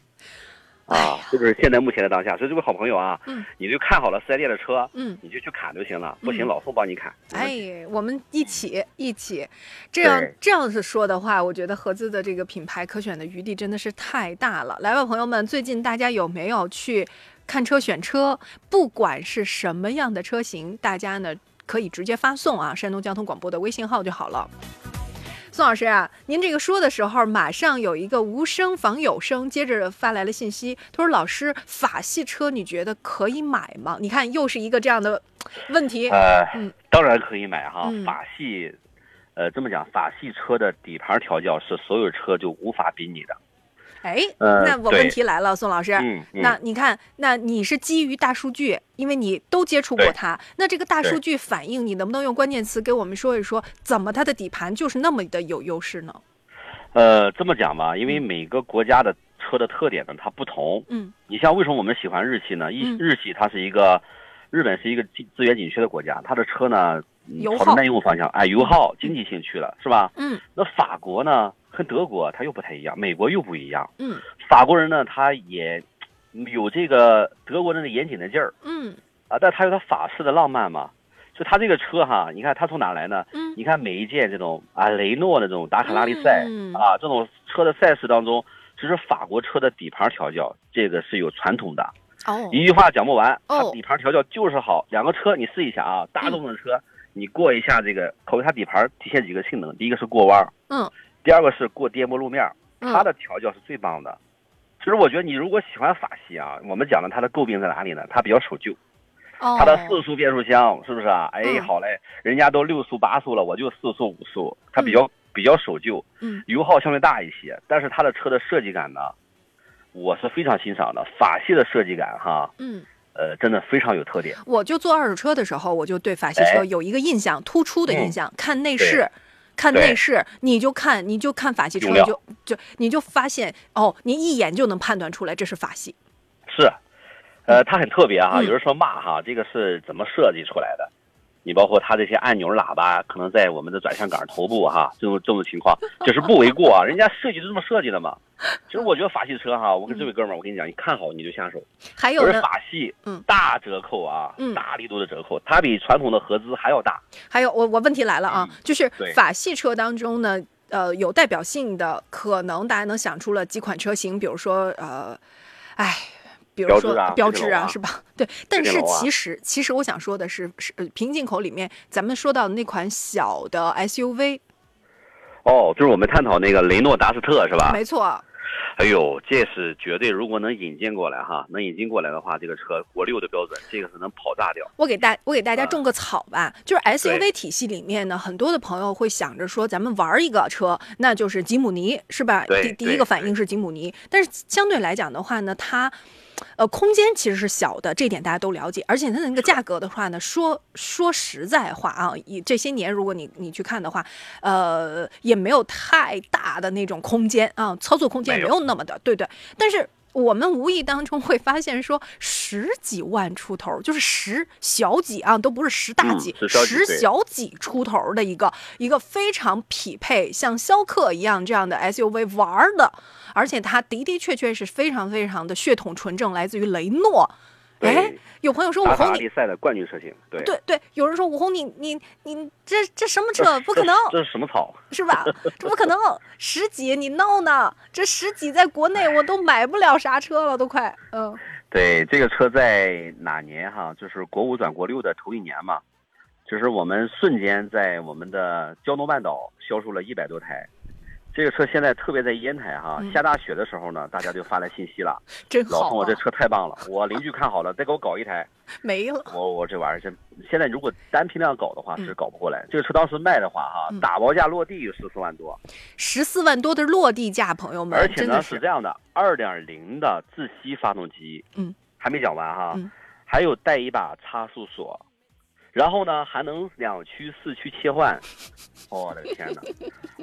啊，这就是现在目前的当下。所以这位好朋友啊，嗯你就看好了四 S 店的车，嗯你就去砍就行了，不行嗯老宋帮你砍。哎，我们一起一起，这样这样子说的话，我觉得合资的这个品牌可选的余地真的是太大了。来吧，朋友们，最近大家有没有去看车选车？不管是什么样的车型，大家呢可以直接发送啊，山东交通广播的微信号就好了。宋老师啊，您这个说的时候，马上有一个无声仿有声，接着发来了信息，他说：“老师，法系车你觉得可以买吗？”你看，又是一个这样的问题。呃，嗯当然可以买哈。嗯法系，呃，这么讲，法系车的底盘调教是所有车就无法比拟的。哎，呃那我问题来了，宋老师，嗯嗯那你看，那你是基于大数据，因为你都接触过它，那这个大数据反应，你能不能用关键词给我们说一说，怎么它的底盘就是那么的有优势呢？呃，这么讲吧，因为每个国家的车的特点呢，它不同。嗯你像为什么我们喜欢日系呢？一嗯日系它是一个，日本是一个资资源紧缺的国家，它的车呢，朝着耐用方向，哎，油耗、经济性去了，是吧？嗯那法国呢，和德国它又不太一样，美国又不一样。嗯法国人呢，他也有这个德国人的严谨的劲儿嗯啊，但他有他法式的浪漫嘛。就他这个车哈，你看他从哪来呢？嗯你看每一届这种啊雷诺的这种达卡拉力赛、嗯啊这种车的赛事当中，其实法国车的底盘调教这个是有传统的。哦一句话讲不完，它哦底盘调教就是好。两个车你试一下啊，大众的车你过一下这个，考虑它底盘体现几个性能，第一个是过弯儿，嗯第二个是过颠簸路面它的调教是最棒的。其实我觉得你如果喜欢法系啊，我们讲的它的诟病在哪里呢？它比较守旧，哦，它的四速变速箱是不是啊？哎，嗯好嘞，人家都六速八速了，我就四速五速，它比较、比较守旧，嗯油耗相对大一些，但是它的车的设计感呢，我是非常欣赏的。法系的设计感哈，嗯。呃，真的非常有特点。我就坐二手车的时候，我就对法系车哎有一个印象，突出的印象。看内饰，看内饰，你就看，你就看法系车，你就就你就发现哦，你一眼就能判断出来这是法系。是，呃，它很特别哈。嗯有人说骂哈，这个是怎么设计出来的？你包括它这些按钮、喇叭，可能在我们的转向杆头部哈，这种这种情况，就是不为过啊。人家设计就这么设计的嘛。其实我觉得法系车哈，我跟这位哥们儿，我跟你讲，你看好你就下手。还有呢，法系，嗯大折扣啊，嗯大力度的折扣，它比传统的合资还要大。还有我我问题来了啊，就是法系车当中呢，呃，有代表性的，可能大家能想出了几款车型，比如说呃，哎。比如说标志啊是吧？对，但是其实其实我想说的是，是呃平进口里面咱们说到的那款小的 SUV，哦，就是我们探讨那个雷诺达斯特是吧？没错，哎呦，这是绝对，如果能引进过来哈，能引进过来的话，这个车国六的标准，这个是能跑炸掉。我给大我给大家啊种个草吧，就是 SUV 体系里面呢，很多的朋友会想着说，咱们玩一个车，那就是吉姆尼，是吧？对第第一个反应是吉姆尼，但是相对来讲的话呢，它。呃，空间其实是小的，这点大家都了解，而且它的那个价格的话呢，说说实在话啊，以这些年如果你你去看的话，呃，也没有太大的那种空间啊，操作空间没没有有那么的，对对。但是我们无意当中会发现说，十几万出头，就是十小几啊，都不是十大嗯几，十小几十小几出头的一个一个非常匹配像逍客一样这样的 SUV 玩儿的，而且它的的确确是非常非常的血统纯正，来自于雷诺。哎对，有朋友说武红你拉力赛的冠军车型，对，对对，有人说武红你你你这这什么车？不可能，这是什么草？是吧？这不可能，十几你闹呢？这十几在国内我都买不了啥车了，都快，嗯对，这个车在哪年哈？就是国五转国六的头一年嘛，就是我们瞬间在我们的胶东半岛销售了一百多台。这个车现在特别在烟台哈，嗯下大雪的时候呢，大家就发来信息了，真好、老宋，我这啊，车太棒了，我邻居看好了，再给我搞一台。没了，我我这玩意儿真，现在如果单批量搞的话嗯是搞不过来。这个车当时卖的话哈嗯，打包价落地有十四万多，十四万多的落地价，朋友们，而且呢是这样的，二点零的自吸发动机，嗯，还没讲完哈，嗯还有带一把差速锁，然后呢还能两驱四驱切换，我的天哪！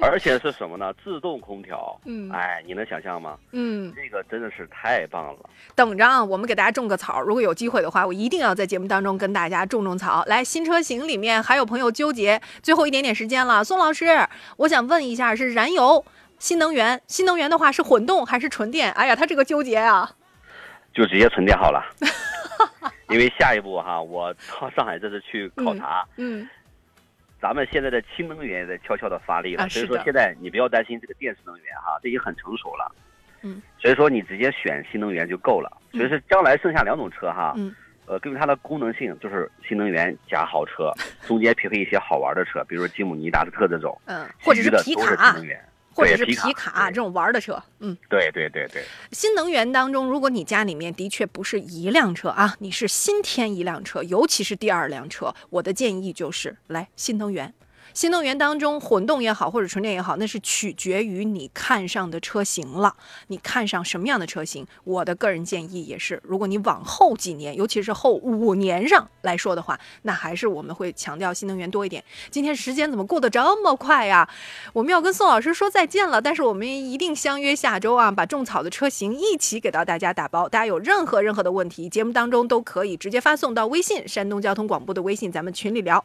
而且是什么呢？自动空调，嗯哎，你能想象吗？嗯，这个真的是太棒了。等着啊，我们给大家种个草。如果有机会的话，我一定要在节目当中跟大家种种草。来，新车型里面还有朋友纠结，最后一点点时间了，宋老师，我想问一下，是燃油、新能源？新能源的话是混动还是纯电？哎呀，他这个纠结啊。就直接纯电好了，因为下一步哈，我到上海这次去考察，嗯。咱们现在的氢能源也在悄悄的发力了，啊所以说现在你不要担心这个电池能源哈，这已经很成熟了。嗯，所以说你直接选新能源就够了。所以说将来剩下两种车哈，嗯。呃，根据它的功能性，就是新能源加豪车，中间匹配一些好玩的车，比如说吉姆尼、达斯特这种，嗯，或者是皮其余的都是卡新能源，或者是皮卡这种玩的车，嗯。对对对对，新能源当中，如果你家里面的确不是一辆车啊，你是新添一辆车，尤其是第二辆车，我的建议就是来新能源。新能源当中混动也好，或者纯电也好，那是取决于你看上的车型了。你看上什么样的车型？我的个人建议也是，如果你往后几年，尤其是后五年上来说的话，那还是我们会强调新能源多一点。今天时间怎么过得这么快呀？我们要跟宋老师说再见了，但是我们一定相约下周啊，把种草的车型一起给到大家打包。大家有任何任何的问题，节目当中都可以直接发送到微信山东交通广播的微信，咱们群里聊。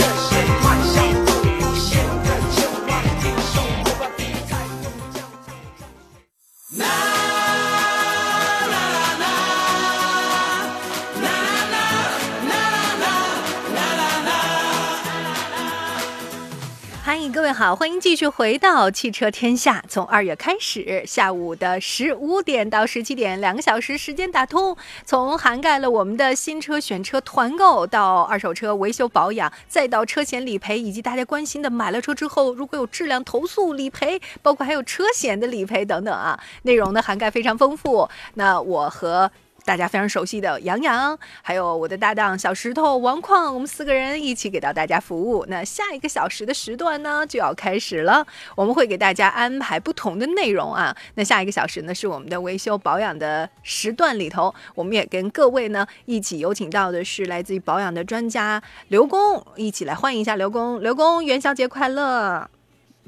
各位好，欢迎继续回到汽车天下。从二月开始，下午的十五点到十七点，两个小时时间打通，从涵盖了我们的新车选车团购到二手车维修保养，再到车险理赔，以及大家关心的买了车之后如果有质量投诉理赔，包括还有车险的理赔等等啊，内容呢涵盖非常丰富。那我和大家非常熟悉的杨洋，还有我的搭档小石头王矿，我们四个人一起给到大家服务。那下一个小时的时段呢就要开始了，我们会给大家安排不同的内容啊。那下一个小时呢是我们的维修保养的时段里头，我们也跟各位呢一起有请到的是来自于保养的专家刘工，一起来欢迎一下刘工。刘工，元宵节快乐！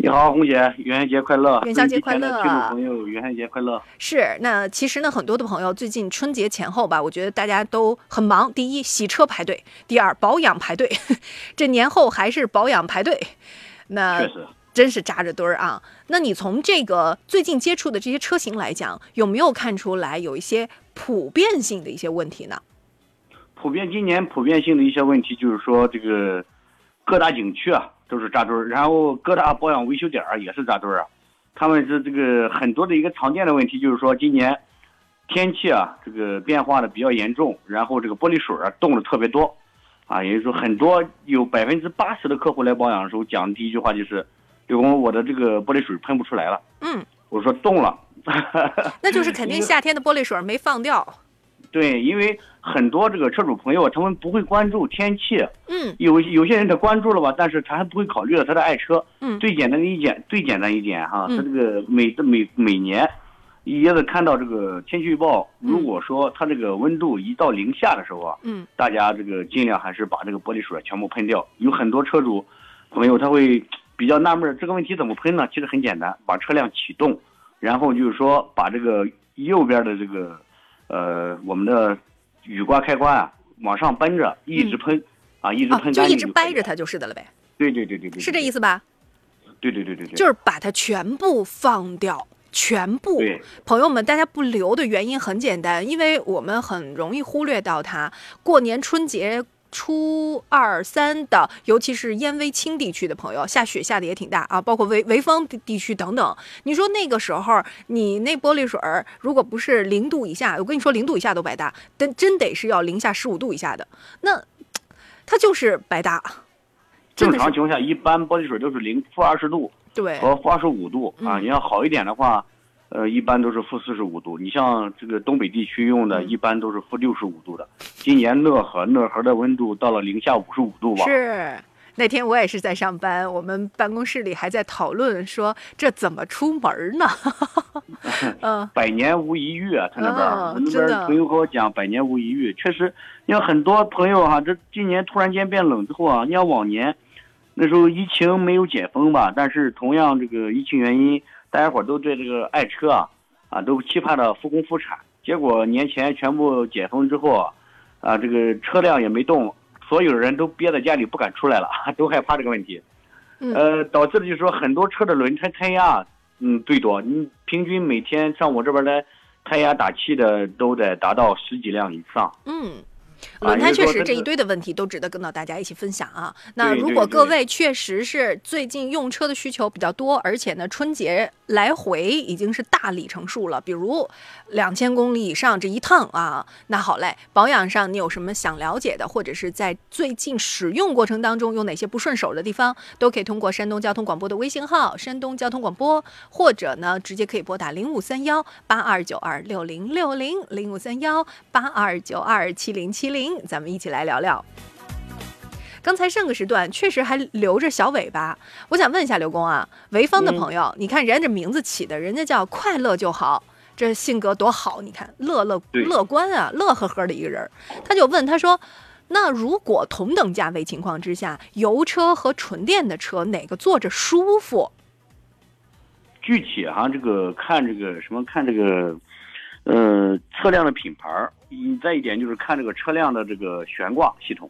你好，红姐，元宵节快乐！元宵节快乐听众朋友，元宵节快乐！是，那其实呢，很多的朋友最近春节前后吧，我觉得大家都很忙。第一，洗车排队；第二，保养排队。这年后还是保养排队，那真是扎着堆儿啊。那你从这个最近接触的这些车型来讲，有没有看出来有一些普遍性的一些问题呢？普遍今年普遍性的一些问题就是说，这个各大景区啊都是扎堆儿，然后各大保养维修点儿也是扎堆儿啊。他们是这个很多的一个常见的问题，就是说今年天气啊这个变化的比较严重，然后这个玻璃水啊冻的特别多，啊，也就是说很多有百分之八十的客户来保养的时候讲的第一句话就是，刘工，我的这个玻璃水喷不出来了。嗯，我说冻了。那就是肯定夏天的玻璃水没放掉。对，因为很多这个车主朋友他们不会关注天气，嗯有有些人他关注了吧，但是他还不会考虑到他的爱车。嗯最简单的一点，最简单一点哈，嗯他这个每每每年也得看到这个天气预报，如果说它这个温度一到零下的时候啊，嗯大家这个尽量还是把这个玻璃水全部喷掉。有很多车主朋友他会比较纳闷，这个问题怎么喷呢？其实很简单，把车辆启动，然后就是说把这个右边的这个呃我们的雨刮开关啊往上奔着，一直喷、啊，一直啊，喷就一直。掰着它就是的了呗，对对对对对，是这意思。思吧？对对对对对，就是把它全部放掉，全部。对朋友们，大家不留的原因很简单，因为我们很容易忽略到它。过年春节初二三的，尤其是燕威青地区的朋友，下雪下的也挺大啊，包括潍潍坊地地区等等。你说那个时候，你那玻璃水儿如果不是零度以下，我跟你说零度以下都白搭，但真得是要零下十五度以下的，那它就是白搭。正常情况下，一般玻璃水都是零负二十度对，和负二十五度啊。嗯你要好一点的话，呃，一般都是负四十五度。你像这个东北地区用的，嗯一般都是负六十五度的。今年讷河，讷河的温度到了零下五十五度吧？是。那天我也是在上班，我们办公室里还在讨论说这怎么出门呢？嗯百年无一遇啊，他那边我那边朋友跟我讲百年无一遇，确实，因为很多朋友哈、这今年突然间变冷之后啊，你像往年，那时候疫情没有解封吧，但是同样这个疫情原因，大家伙儿都对这个爱车啊啊都期盼着复工复产。结果年前全部解封之后啊，啊这个车辆也没动，所有人都憋在家里不敢出来了，都害怕这个问题。嗯呃，导致的就是说很多车的轮胎胎压嗯最多，你平均每天上我这边来胎压打气的都得达到十几辆以上。嗯。啊轮胎确实这一堆的问题都值得跟到大家一起分享啊。那如果各位确实是最近用车的需求比较多，而且呢春节来回已经是大里程数了，比如两千公里以上这一趟啊，那好嘞，保养上你有什么想了解的，或者是在最近使用过程当中有哪些不顺手的地方，都可以通过山东交通广播的微信号“山东交通广播”，或者呢直接可以拨打零五三幺八二九二六零六零零五三幺八二九二七零七零，咱们一起来聊聊。刚才上个时段确实还留着小尾巴，我想问一下刘工啊，潍坊的朋友，你看人家这名字起的，人家叫快乐就好，这性格多好，你看乐乐乐观啊，乐呵呵的一个人。他就问他说，那如果同等价位情况之下，油车和纯电的车哪个坐着舒服？具体哈、这个看这个什么看这个，呃，车辆的品牌儿，嗯再一点就是看这个车辆的这个悬挂系统。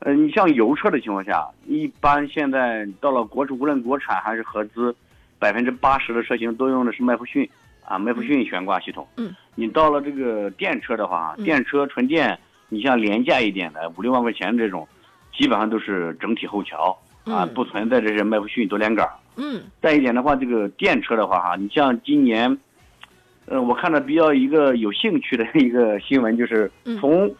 呃，你像油车的情况下，一般现在到了国无论国产还是合资，百分之八十的车型都用的是麦弗逊啊，麦弗逊悬挂系统。嗯，你到了这个电车的话，嗯电车纯电，你像廉价一点的五六万块钱这种，基本上都是整体后桥啊，嗯不存在这些麦弗逊多连杆儿。嗯再一点的话，这个电车的话哈，你像今年，呃，我看到比较一个有兴趣的一个新闻，就是嗯。从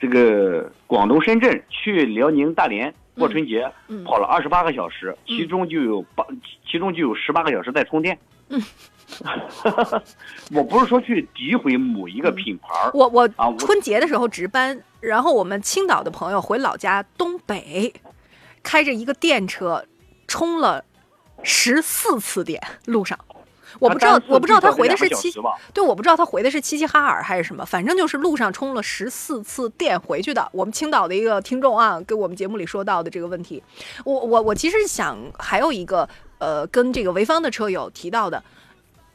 这个广东深圳去辽宁大连过春节，嗯。跑了二十八个小时，其中就有八，其中就有十八个小时在充电。嗯，我不是说去诋毁某一个品牌儿，我我啊我春节的时候值班，然后我们青岛的朋友回老家东北，开着一个电车，充了十四次电，路上。我不知道我不知道他回的是齐对，我不知道他回的是齐齐哈尔还是什么，反正就是路上充了十四次电回去的。我们青岛的一个听众啊，跟我们节目里说到的这个问题，我我我其实想还有一个呃，跟这个潍坊的车友提到的，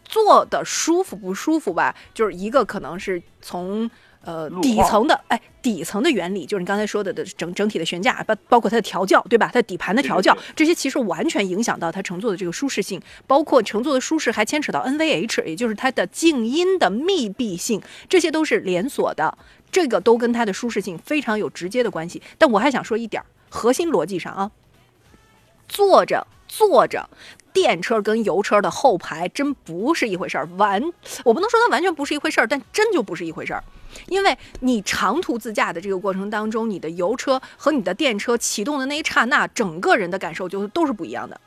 坐的舒服不舒服吧，就是一个可能是从呃底层的哎底层的原理，就是你刚才说的的整整体的悬架，包包括它的调教，对吧？它底盘的调教这些其实完全影响到它乘坐的这个舒适性，包括乘坐的舒适还牵扯到 NVH，也就是它的静音的密闭性，这些都是连锁的，这个都跟它的舒适性非常有直接的关系。但我还想说一点儿，核心逻辑上啊，坐着坐着，电车跟油车的后排真不是一回事儿，完，我不能说它完全不是一回事儿，但真就不是一回事儿。因为你长途自驾的这个过程当中，你的油车和你的电车启动的那一刹那，整个人的感受就都是不一样的，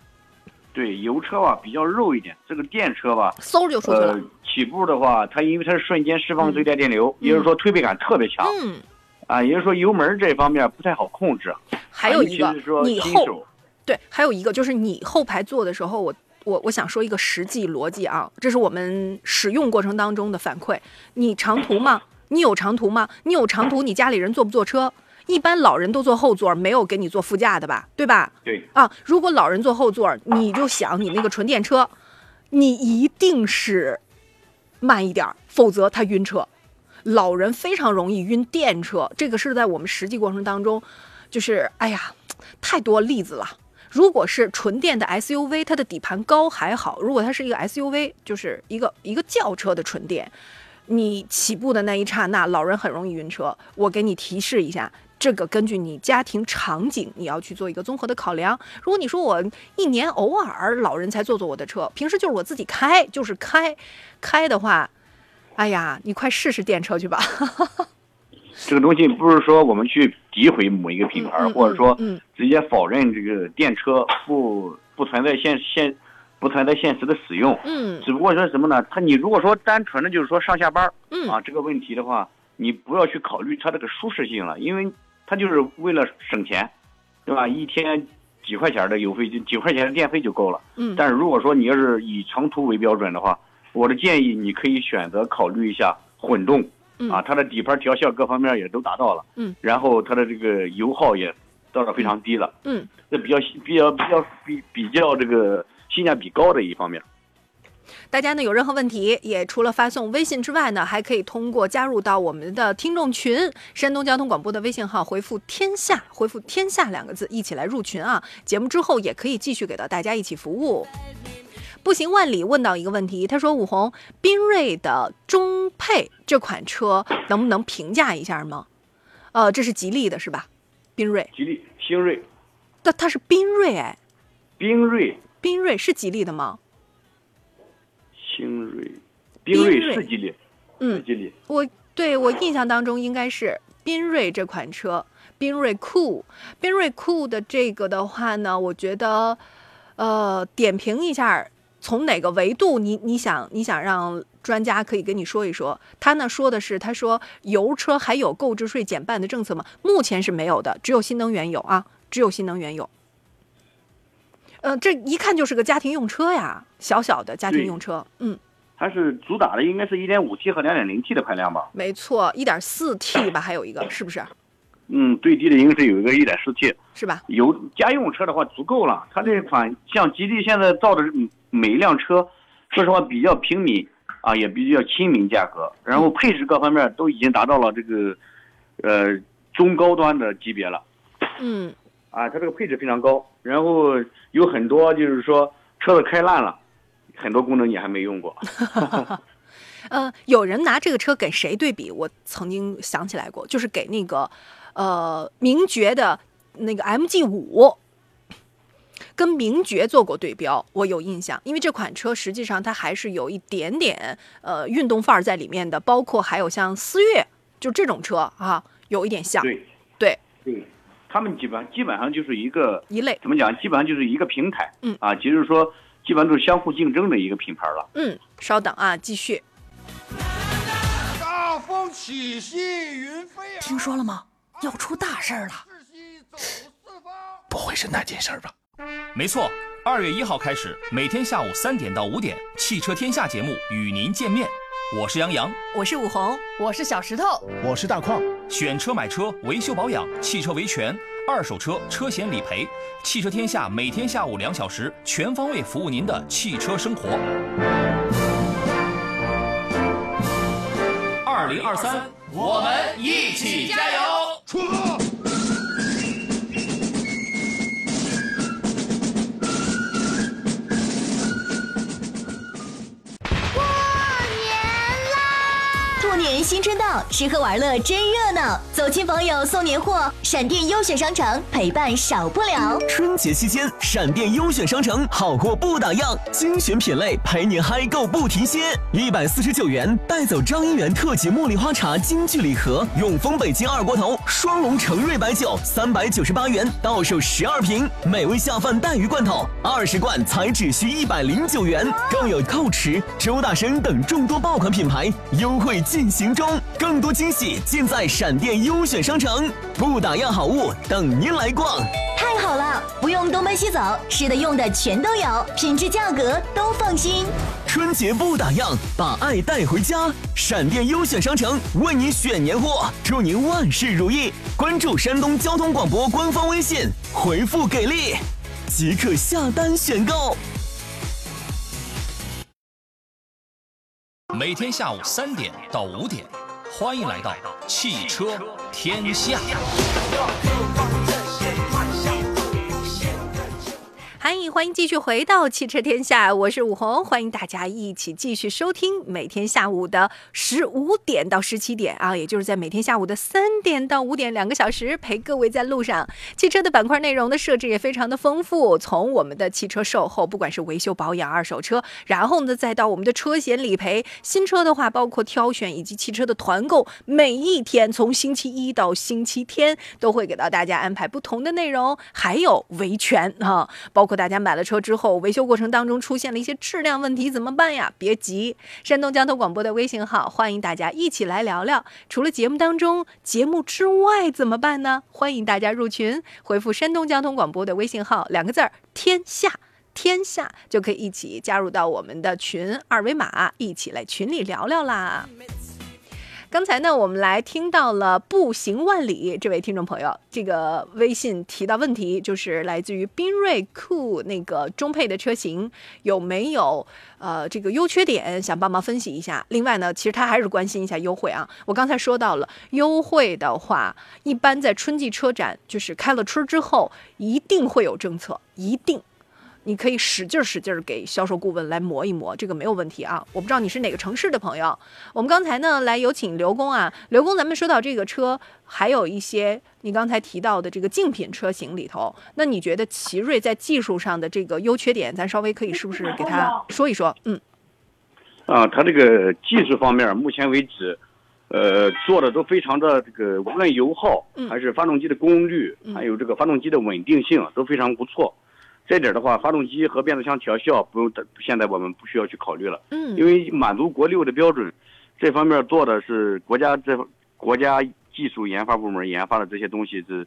对油车吧比较肉一点，这个电车吧，嗖就出去了呃。，起步的话，它因为它是瞬间释放最大电流，嗯也就是说推背感特别强。嗯，啊，也就是说油门这方面不太好控制。还有一个你后对，还有一个就是你后排坐的时候，我我我想说一个实际逻辑啊，这是我们使用过程当中的反馈。你长途吗？你有长途吗？你有长途，你家里人坐不坐车？一般老人都坐后座，没有给你坐副驾的吧？对吧？对啊，如果老人坐后座，你就想你那个纯电车，你一定是慢一点儿，否则他晕车。老人非常容易晕电车，这个是在我们实际过程当中，就是哎呀，太多例子了。如果是纯电的 SUV，它的底盘高还好；如果它是一个 SUV，就是一个一个轿车的纯电，你起步的那一刹那，老人很容易晕车。我给你提示一下，这个根据你家庭场景，你要去做一个综合的考量。如果你说我一年偶尔老人才坐坐我的车，平时就是我自己开，就是开，开的话，哎呀，你快试试电车去吧。这个东西不是说我们去诋毁某一个品牌，嗯嗯或者说嗯直接否认这个电车不不存在现现不存在现实的使用。嗯只不过说什么呢？它你如果说单纯的就是说上下班儿嗯啊这个问题的话，你不要去考虑它这个舒适性了，因为它就是为了省钱，对吧？一天几块钱的油费，就几块钱的电费就够了。嗯但是如果说你要是以长途为标准的话，我的建议你可以选择考虑一下混动，嗯啊，它的底盘调校各方面也都达到了，嗯，然后它的这个油耗也到了非常低了，嗯，这比较比较比较比比较这个性价比高的一方面。大家呢有任何问题，也除了发送微信之外呢，还可以通过加入到我们的听众群，山东交通广播的微信号回复“天下”，回复“天下”两个字，一起来入群啊！节目之后也可以继续给到大家一起服务。步行万里问到一个问题，他说：“武红，缤瑞的中配这款车能不能评价一下吗？呃，这是吉利的是吧？缤瑞，吉利星瑞，但它是缤瑞哎，缤瑞缤瑞是吉利的吗？星瑞，缤瑞是吉利，是嗯，吉利。我对我印象当中应该是缤瑞这款车，缤瑞酷，缤瑞酷的这个的话呢，我觉得，呃，点评一下，从哪个维度你你想你想让专家可以跟你说一说？他呢说的是，他说油车还有购置税减半的政策吗？目前是没有的，只有新能源有啊，只有新能源有。呃，这一看就是个家庭用车呀，小小的家庭用车，嗯。它是主打的应该是一点五 T 和两点零 T 的排量吧？没错，一点四 T 吧，还有一个是不是？嗯，最低的应该是有一个一点四 T，。是吧？有家用车的话足够了。它这款像吉利现在造的每一辆车，说实话比较平民啊，也比较亲民价格，然后配置各方面都已经达到了这个呃中高端的级别了嗯啊。它这个配置非常高，然后有很多就是说车子开烂了，很多功能你还没用过。呃，有人拿这个车给谁对比？我曾经想起来过，就是给那个呃名爵的那个 MG 五。跟名爵做过对标，我有印象，因为这款车实际上它还是有一点点呃运动范儿在里面的，包括还有像思域，就这种车啊，有一点像，对对对，他们基本基本上就是一个一类，怎么讲？基本上就是一个平台，嗯啊，就是说基本上都是相互竞争的一个品牌了。嗯，稍等啊，继续。大风起兮云飞扬，听说了吗？要出大事儿了！不会是那件事儿吧？没错，二月一号开始，每天下午三点到五点，《汽车天下》节目与您见面。我是杨洋，我是武红，我是小石头，我是大矿，选车买车，维修保养，汽车维权，二手车车险理赔，《汽车天下》每天下午两小时，全方位服务您的汽车生活。二零二三，我们一起加油！出发！新春到，吃喝玩乐真热闹，走亲访友送年货，闪电优选商城陪伴少不了。春节期间，闪电优选商城好货不打烊，精选品类陪你嗨购不停歇。一百四十九元带走张一元特级茉莉花茶京剧礼盒，永丰北京二锅头双龙成瑞白酒三百九十八元到手十二瓶，美味下饭带鱼罐头二十罐才只需一百零九元，更有蔻驰、周大生等众多爆款品牌优惠进行中，更多惊喜尽在闪电优选商城，不打烊好物等您来逛。太好了，不用东奔西走，吃的用的全都有，品质价格都放心。春节不打烊，把爱带回家。闪电优选商城为您选年货，祝您万事如意。关注山东交通广播官方微信，回复给力，即可下单选购。每天下午三点到五点，欢迎来到汽车天下。嗨，欢迎继续回到汽车天下，我是武红，欢迎大家一起继续收听每天下午的十五点到十七点啊，也就是在每天下午的三点到五点两个小时，陪各位在路上。汽车的板块内容的设置也非常的丰富，从我们的汽车售后，不管是维修保养、二手车，然后呢再到我们的车险理赔，新车的话包括挑选以及汽车的团购，每一天从星期一到星期天都会给到大家安排不同的内容，还有维权啊，包括大家买了车之后，维修过程当中出现了一些质量问题，怎么办呀？别急，山东交通广播的微信号，欢迎大家一起来聊聊。除了节目当中，节目之外怎么办呢？欢迎大家入群，回复山东交通广播的微信号两个字儿“天下”。天下就可以一起加入到我们的群二维码，一起来群里聊聊啦。刚才呢，我们来听到了“步行万里”这位听众朋友，这个微信提到问题，就是来自于缤瑞酷那个中配的车型有没有呃这个优缺点，想帮忙分析一下。另外呢，其实他还是关心一下优惠啊。我刚才说到了优惠的话，一般在春季车展，就是开了春之后，一定会有政策，一定。你可以使劲使劲给销售顾问来磨一磨，这个没有问题啊。我不知道你是哪个城市的朋友。我们刚才呢，来有请刘工啊，刘工，咱们说到这个车，还有一些你刚才提到的这个竞品车型里头，那你觉得奇瑞在技术上的这个优缺点，咱稍微可以是不是给他说一说？嗯，啊，它这个技术方面，目前为止，呃，做的都非常的这个，无论油耗还是发动机的功率，还有这个发动机的稳定性都非常不错。这点的话，发动机和变速箱调校不用，现在我们不需要去考虑了。嗯，因为满足国六的标准，这方面做的是国家这国家技术研发部门研发的这些东西是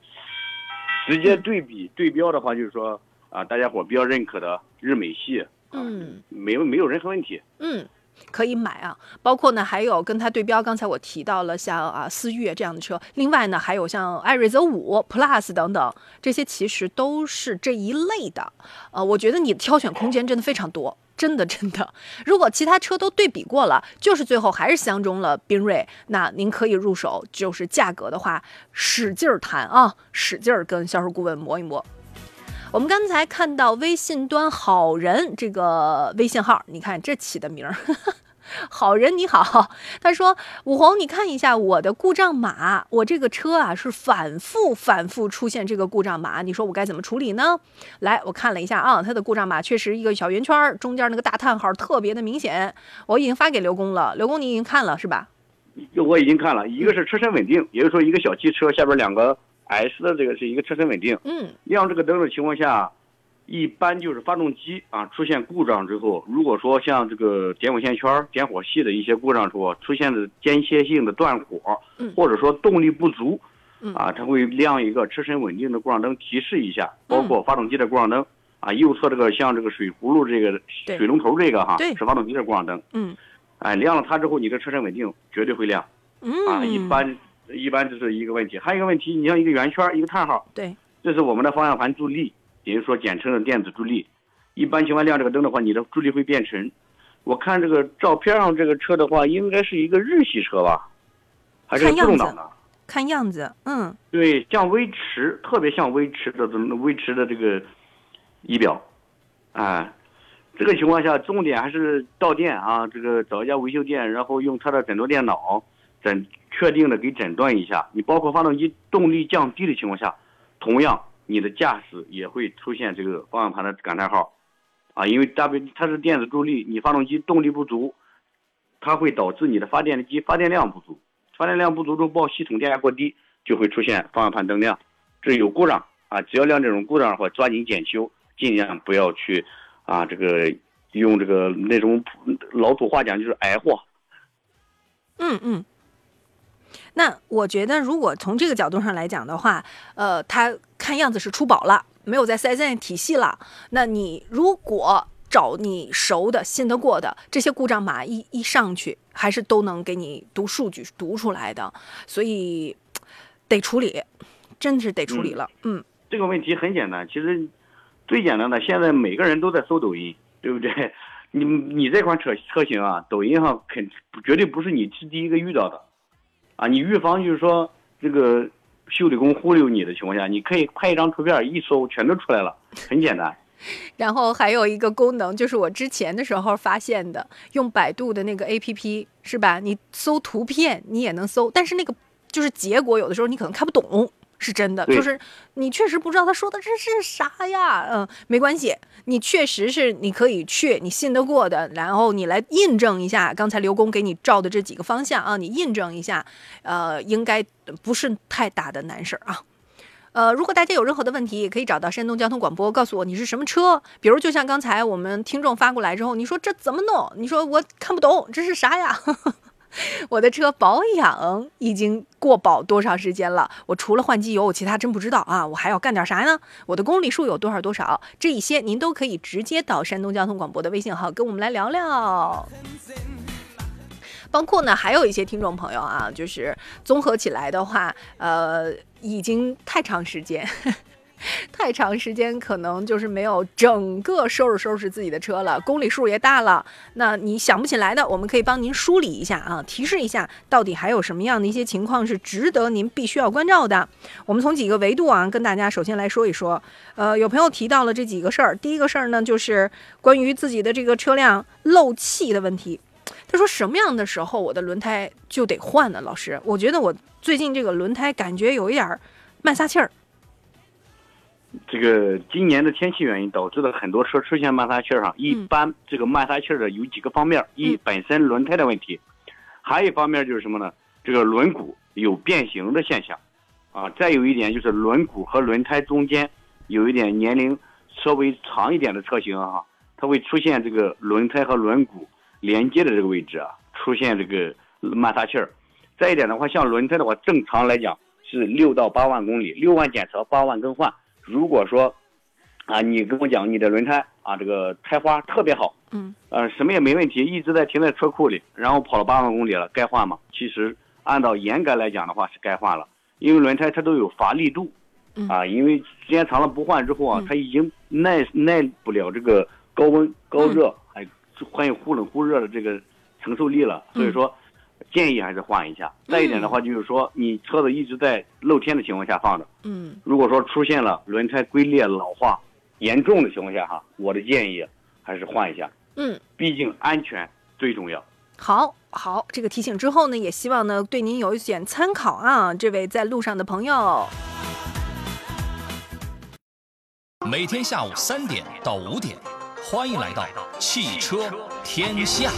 直接对比对标的话，就是说啊，大家伙比较认可的日美系，嗯，没有没有任何问题。嗯。可以买啊，包括呢，还有跟它对标，刚才我提到了像啊思域这样的车，另外呢，还有像艾瑞泽五 Plus 等等，这些其实都是这一类的。呃，我觉得你挑选空间真的非常多，真的真的。如果其他车都对比过了，就是最后还是相中了缤瑞，那您可以入手，就是价格的话，使劲儿谈啊，使劲儿跟销售顾问磨一磨。我们刚才看到微信端好人这个微信号，你看这起的名儿，好人你好，他说武红，你看一下我的故障码，我这个车啊是反复反复出现这个故障码，你说我该怎么处理呢？来，我看了一下啊，它的故障码确实一个小圆圈，中间那个大叹号特别的明显，我已经发给刘工了，刘工你已经看了是吧？我已经看了，一个是车身稳定，也就是说一个小汽车下边两个。S 的这个是一个车身稳定，嗯，亮这个灯的情况下，一般就是发动机啊出现故障之后，如果说像这个点火线圈、点火系的一些故障之后出现的间歇性的断火，嗯，或者说动力不足，嗯啊，它会亮一个车身稳定的故障灯提示一下，包括发动机的故障灯啊，右侧这个像这个水葫芦这个水龙头这个哈，是发动机的故障灯，嗯，哎，亮了它之后，你的车身稳定绝对会亮，嗯，啊，一般。一般这是一个问题，还有一个问题，你像一个圆圈，一个叹号，对，这是我们的方向盘助力，也就是说简称的电子助力。一般情况亮这个灯的话，你的助力会变沉。我看这个照片上这个车的话，应该是一个日系车吧，还是自动挡的？看样子，嗯，对，像威驰，特别像威驰的威驰的这个仪表，啊，这个情况下，重点还是到店啊，这个找一家维修店，然后用它的诊断电脑诊。确定的给诊断一下，你包括发动机动力降低的情况下，同样你的驾驶也会出现这个方向盘的感叹号，啊，因为 W 它是电子助力，你发动机动力不足，它会导致你的发电机发电量不足，发电量不足之后报系统电压过低，就会出现方向盘灯亮，这有故障啊，只要亮这种故障的话，抓紧检修，尽量不要去啊这个用这个那种老土话讲就是挨货。嗯嗯。那我觉得，如果从这个角度上来讲的话，呃，它看样子是出保了，没有在四 S 店体系了。那你如果找你熟的、信得过的这些故障码一一上去，还是都能给你读数据读出来的。所以得处理，真的是得处理了。嗯，这个问题很简单，其实最简单的，现在每个人都在搜抖音，对不对？你你这款车车型啊，抖音上肯绝对不是你是第一个遇到的。啊，你预防就是说这个修理工忽悠你的情况下，你可以拍一张图片，一搜全都出来了，很简单。然后还有一个功能，就是我之前的时候发现的，用百度的那个 APP 是吧？你搜图片你也能搜，但是那个就是结果有的时候你可能看不懂。是真的，就是你确实不知道他说的这是啥呀？嗯，没关系，你确实是你可以去你信得过的，然后你来印证一下刚才刘工给你照的这几个方向啊，你印证一下，呃，应该不是太大的难事儿啊。呃，如果大家有任何的问题，也可以找到山东交通广播，告诉我你是什么车。比如就像刚才我们听众发过来之后，你说这怎么弄？你说我看不懂，这是啥呀？我的车保养已经过保多长时间了？我除了换机油，我其他真不知道啊！我还要干点啥呢？我的公里数有多少多少？这一些您都可以直接到山东交通广播的微信号跟我们来聊聊。包括呢，还有一些听众朋友啊，就是综合起来的话，呃，已经太长时间。太长时间，可能就是没有整个收拾收拾自己的车了，公里数也大了。那你想不起来的，我们可以帮您梳理一下啊，提示一下，到底还有什么样的一些情况是值得您必须要关照的。我们从几个维度啊，跟大家首先来说一说。呃，有朋友提到了这几个事儿，第一个事儿呢，就是关于自己的这个车辆漏气的问题。他说什么样的时候我的轮胎就得换呢？老师，我觉得我最近这个轮胎感觉有一点慢撒气儿。这个今年的天气原因导致的很多车出现慢刹气儿哈，一般这个慢刹气儿的有几个方面，一本身轮胎的问题，还有一方面就是什么呢？这个轮毂有变形的现象，啊，再有一点就是轮毂和轮胎中间有一点年龄稍微长一点的车型哈，它会出现这个轮胎和轮毂连接的这个位置啊，出现这个慢刹气儿。再一点的话，像轮胎的话，正常来讲是六到八万公里，六万检测，八万更换。如果说，啊，你跟我讲你的轮胎啊，这个胎花特别好，嗯，呃，什么也没问题，一直在停在车库里，然后跑了八万公里了，该换吗？其实按照严格来讲的话是该换了，因为轮胎它都有乏力度，啊，因为时间长了不换之后啊，它已经耐耐不了这个高温高热，还还有忽冷忽热的这个承受力了，所以说。建议还是换一下。再一点的话，就是说你车子一直在露天的情况下放着，嗯，如果说出现了轮胎龟裂老化严重的情况下，哈，我的建议还是换一下，嗯，毕竟安全最重要。好，好，这个提醒之后呢，也希望呢对您有一点参考啊，这位在路上的朋友。每天下午三点到五点，欢迎来到汽车天下。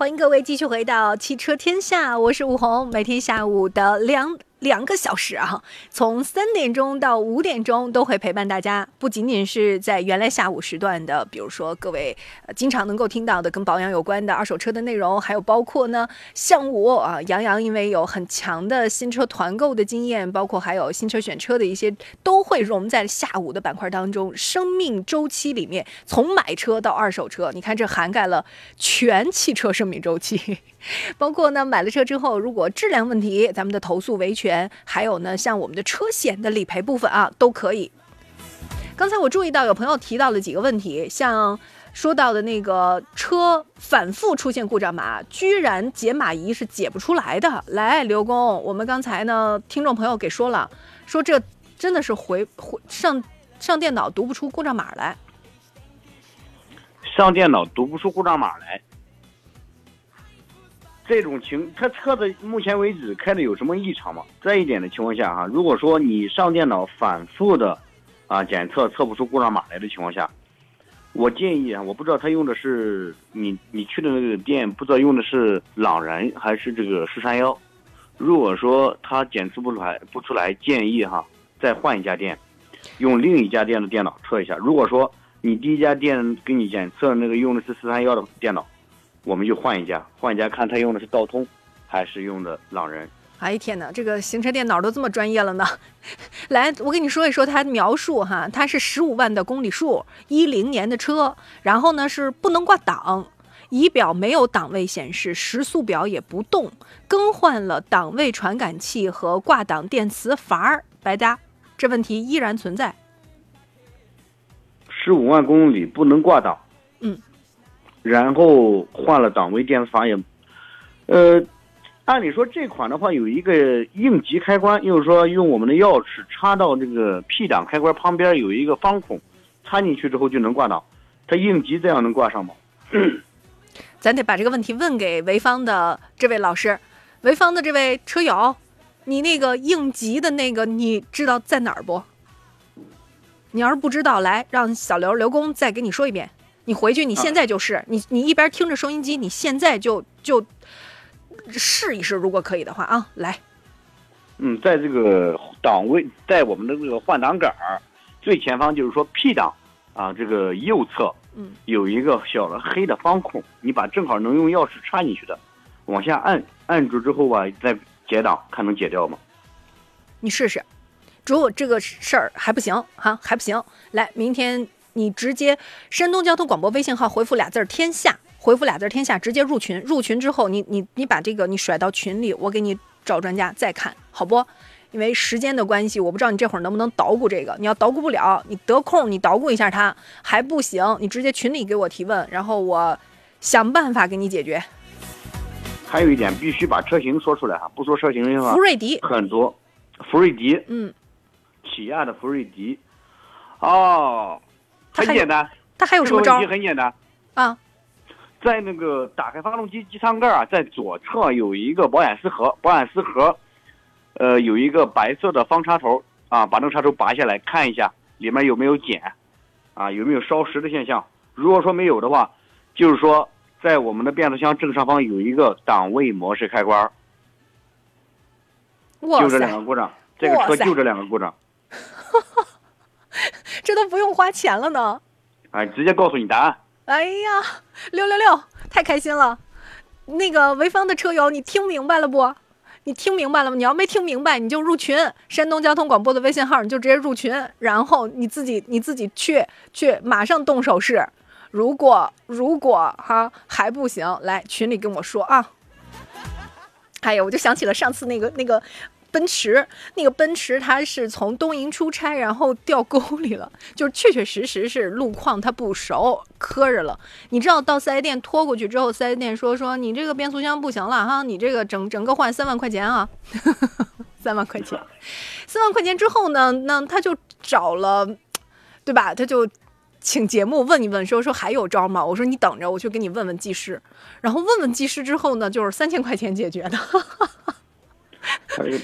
欢迎各位继续回到汽车天下，我是武红，每天下午的两。两个小时啊，从三点钟到五点钟都会陪伴大家，不仅仅是在原来下午时段的，比如说各位经常能够听到的跟保养有关的二手车的内容，还有包括呢，像我啊，杨洋因为有很强的新车团购的经验，包括还有新车选车的一些，都会融在下午的板块当中。生命周期里面，从买车到二手车，你看这涵盖了全汽车生命周期。包括呢，买了车之后，如果质量问题，咱们的投诉维权，还有呢，像我们的车险的理赔部分啊，都可以。刚才我注意到有朋友提到了几个问题，像说到的那个车反复出现故障码，居然解码仪是解不出来的。来，刘工，我们刚才呢，听众朋友给说了，说这真的是回回上上电脑读不出故障码来，上电脑读不出故障码来。这种情，他车子目前为止开的有什么异常吗？这一点的情况下哈，如果说你上电脑反复的，啊检测测不出故障码来的情况下，我建议啊，我不知道他用的是你你去的那个店，不知道用的是朗然还是这个四三幺。如果说他检测不出来不出来，建议哈再换一家店，用另一家店的电脑测一下。如果说你第一家店给你检测那个用的是四三幺的电脑。我们就换一家，换一家看他用的是道通，还是用的朗人。哎天哪，这个行车电脑都这么专业了呢！来，我跟你说一说它描述哈，它是十五万的公里数，一零年的车，然后呢是不能挂档，仪表没有档位显示，时速表也不动，更换了档位传感器和挂档电磁阀，白搭，这问题依然存在。十五万公里不能挂档。嗯。然后换了档位电磁阀也，呃，按理说这款的话有一个应急开关，就是说用我们的钥匙插到这个 P 档开关旁边有一个方孔，插进去之后就能挂档。它应急这样能挂上吗？咱得把这个问题问给潍坊的这位老师，潍坊的这位车友，你那个应急的那个你知道在哪儿不？你要是不知道，来让小刘刘工再给你说一遍。你回去，你现在就是你，你一边听着收音机，你现在就就试一试，如果可以的话啊，来。嗯，在这个档位，在我们的这个换挡杆儿最前方，就是说 P 档啊，这个右侧，嗯，有一个小的黑的方孔，你把正好能用钥匙插进去的，往下按，按住之后吧，再解档，看能解掉吗？你试试，如果这个事儿还不行哈，还不行，来，明天。你直接山东交通广播微信号回复俩字儿“天下”，回复俩字儿“天下”，直接入群。入群之后，你你你把这个你甩到群里，我给你找专家再看好不？因为时间的关系，我不知道你这会儿能不能捣鼓这个。你要捣鼓不了，你得空你捣鼓一下它还不行，你直接群里给我提问，然后我想办法给你解决。还有一点，必须把车型说出来哈，不说车型的话，福瑞迪，很多，福瑞迪，嗯，起亚的福瑞迪，哦，很简单，它还有什么招这个问题很简单，啊？在那个打开发动机机舱盖啊，在左侧有一个保险丝盒，保险丝盒，呃，有一个白色的方插头啊，把那个插头拔下来看一下里面有没有碱，啊，有没有烧蚀的现象。如果说没有的话，就是说在我们的变速箱正上方有一个档位模式开关，哇就这两，个故障，这个车就这两个故障，这都不用花钱了呢。哎，直接告诉你答案。哎呀，六六六，太开心了！那个潍坊的车友，你听明白了不？你听明白了吗？你要没听明白，你就入群，山东交通广播的微信号，你就直接入群，然后你自己你自己去去马上动手试。如果如果哈还不行，来群里跟我说啊。哎呀，我就想起了上次那个那个奔驰，那个奔驰它是从东营出差，然后掉沟里了，就是确确实实是路况它不熟，磕着了。你知道到四 S 店拖过去之后，四 S 店说说你这个变速箱不行了哈，你这个整整个换三万块钱啊，三万块钱，三万块钱之后呢，那他就找了，对吧？他就。请节目问一问，说说还有招吗？我说你等着，我去给你问问技师。然后问问技师之后呢，就是三千块钱解决的。它这个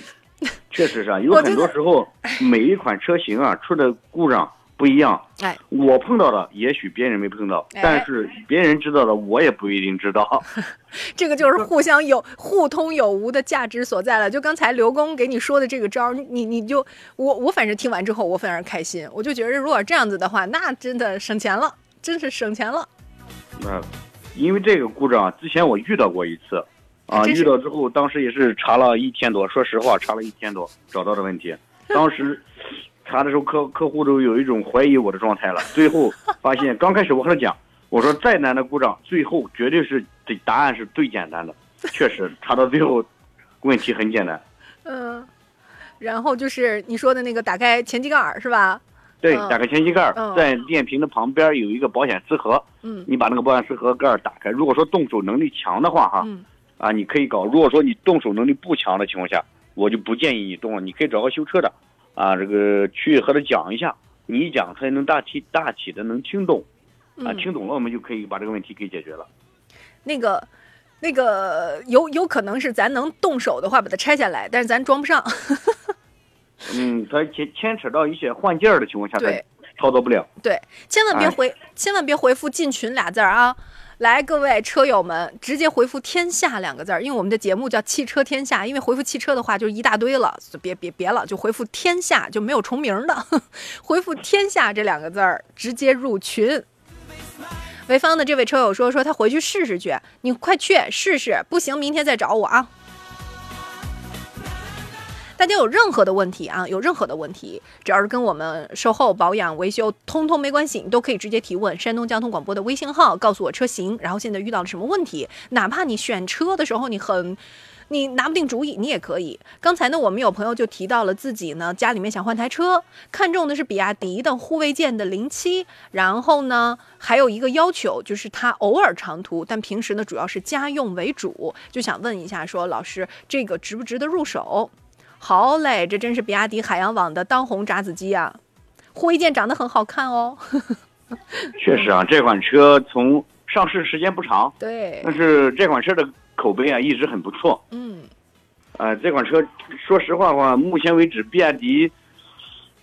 确实是啊，有很多时候 每一款车型啊出的故障不一样。哎，我碰到的，也许别人没碰到，哎但是别人知道的，我也不一定知道。这个就是互相有互通有无的价值所在了。就刚才刘工给你说的这个招儿，你你就我我反正听完之后我非常开心，我就觉得如果这样子的话，那真的省钱了，真是省钱了。那因为这个故障，之前我遇到过一次，啊，遇到之后，当时也是查了一天多，说实话，查了一天多找到的问题。当时查的时候，客客户都有一种怀疑我的状态了。最后发现，刚开始我和他讲，我说再难的故障，最后绝对是这答案是最简单的。确实查到最后，问题很简单。嗯，然后就是你说的那个打开前机盖儿是吧？对，嗯打开前机盖儿嗯，在电瓶的旁边有一个保险丝盒，嗯你把那个保险丝盒盖儿打开。如果说动手能力强的话，哈，嗯啊，你可以搞。如果说你动手能力不强的情况下，我就不建议你动了。你可以找个修车的，啊，这个去和他讲一下，你一讲他也能大体大体的能听懂，啊，嗯，听懂了我们就可以把这个问题给解决了。那个。那个有有可能是咱能动手的话把它拆下来，但是咱装不上。嗯，它牵牵扯到一些换件儿的情况下，它对操作不了。对，千万别哎回，千万别回复“进群”俩字儿啊！来，各位车友们，直接回复“天下”两个字儿，因为我们的节目叫“汽车天下”，因为回复汽车的话就一大堆了，别别别了，就回复“天下”，就没有重名的，回复“天下”这两个字儿，直接入群。潍坊的这位车友说说他回去试试去，你快去试试，不行明天再找我啊。大家有任何的问题啊，有任何的问题，只要是跟我们售后、保养、维修，通通没关系，你都可以直接提问。山东交通广播的微信号，告诉我车型，然后现在遇到了什么问题，哪怕你选车的时候你很。你拿不定主意，你也可以。刚才呢，我们有朋友就提到了自己呢，家里面想换台车，看中的是比亚迪的护卫舰的零七，然后呢，还有一个要求就是他偶尔长途，但平时呢主要是家用为主，就想问一下说，老师这个值不值得入手？好嘞，这真是比亚迪海洋网的当红炸子鸡啊！护卫舰长得很好看哦。确实啊，这款车从上市时间不长，对，但是这款车的口碑啊一直很不错。嗯，呃，这款车说实话的话，目前为止，比亚迪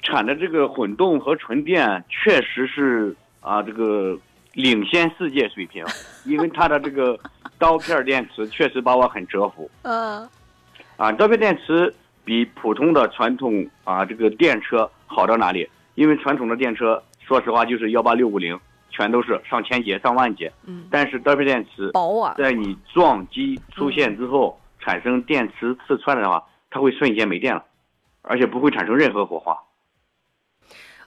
产的这个混动和纯电确实是啊这个领先世界水平，因为它的这个刀片电池确实把我很折服 嗯，啊。刀片电池比普通的传统啊这个电车好到哪里？因为传统的电车说实话就是幺八六五零，全都是上千节、上万节，嗯，但是刀片电池薄啊，在你撞击出现之后，产生电池刺穿的话，它会瞬间没电了，而且不会产生任何火花。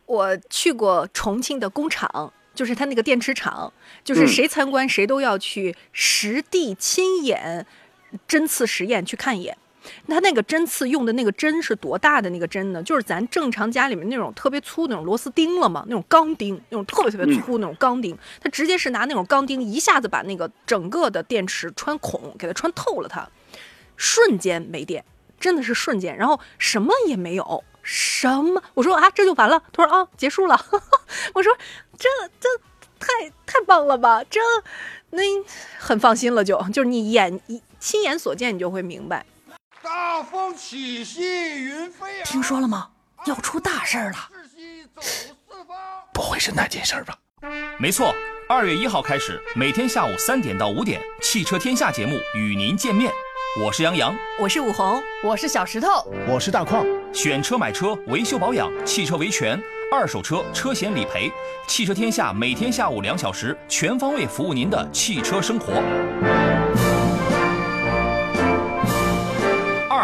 我去过重庆的工厂，就是它那个电池厂，就是谁参观谁都要去实地亲眼针刺实验去看一眼。它那个针刺用的那个针是多大的那个针呢？就是咱正常家里面那种特别粗那种螺丝钉了嘛，那种钢钉，那种特别特别粗那种钢钉。它直接是拿那种钢钉一下子把那个整个的电池穿孔，给它穿透了，它瞬间没电，真的是瞬间，然后什么也没有。什么？我说啊，这就完了。他说啊，结束了。我说这这太太棒了吧？这那很放心了，就就是你眼一亲眼所见，你就会明白。大风起兮云飞，听说了吗？要出大事了。不会是那件事吧？没错，二月一号开始，每天下午三点到五点，汽车天下节目与您见面。我是杨洋，我是武红，我是小石头，我是大矿。选车买车，维修保养，汽车维权，二手车车险理赔，汽车天下每天下午两小时，全方位服务您的汽车生活。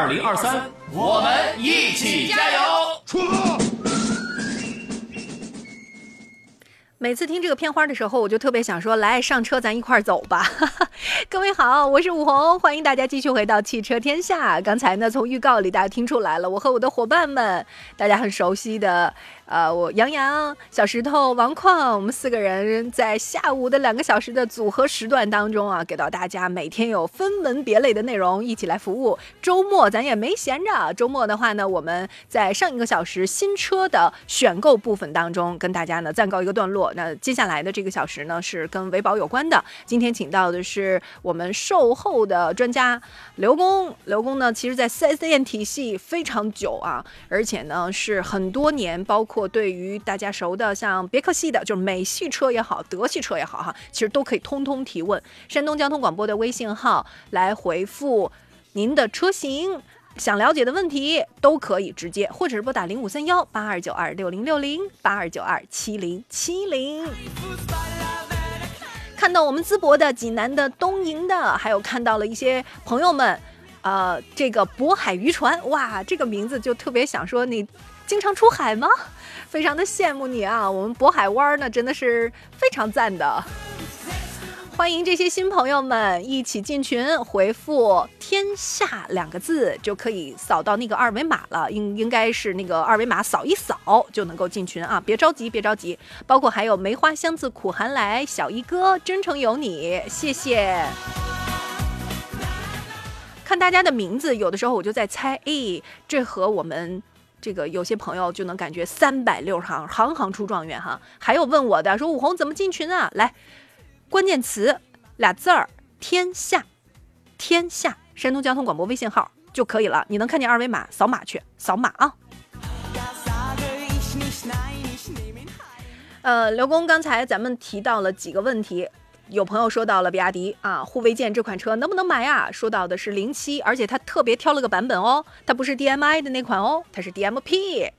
二零二三，我们一起加油！出发！每次听这个片花的时候，我就特别想说，来上车，咱一块儿走吧。各位好，我是武红，欢迎大家继续回到汽车天下。刚才呢，从预告里大家听出来了，我和我的伙伴们，大家很熟悉的。呃，我杨洋、小石头、王矿，我们四个人在下午的两个小时的组合时段当中啊，给到大家每天有分门别类的内容一起来服务。周末咱也没闲着，周末的话呢，我们在上一个小时新车的选购部分当中跟大家呢暂告一个段落。那接下来的这个小时呢是跟维保有关的。今天请到的是我们售后的专家刘工。刘工呢，其实在 4S 店体系非常久啊，而且呢是很多年，包括。或对于大家熟的，像别克系的，就是美系车也好，德系车也好，哈，其实都可以通通提问。山东交通广播的微信号来回复您的车型，想了解的问题都可以直接，或者是拨打零五三幺八二九二六零六零八二九二七零七零。看到我们淄博的、济南的、东营的，还有看到了一些朋友们，呃，这个渤海渔船，哇，这个名字就特别想说你。经常出海吗？非常的羡慕你啊！我们渤海湾呢，真的是非常赞的。欢迎这些新朋友们一起进群，回复“天下”两个字就可以扫到那个二维码了。应应该是那个二维码扫一扫就能够进群啊！别着急，别着急。包括还有梅花香自苦寒来，小一哥真诚有你，谢谢。看大家的名字，有的时候我就在猜，哎，这和我们。这个有些朋友就能感觉三百六十行，行行出状元哈。还有问我的说，武红怎么进群啊？来，关键词俩字儿，天下，天下，山东交通广播微信号就可以了。你能看见二维码，扫码去，扫码啊。呃，刘工，刚才咱们提到了几个问题。有朋友说到了比亚迪啊，护卫舰这款车能不能买啊？说到的是零七，而且他特别挑了个版本哦，它不是 DMI 的那款哦，它是 DMP，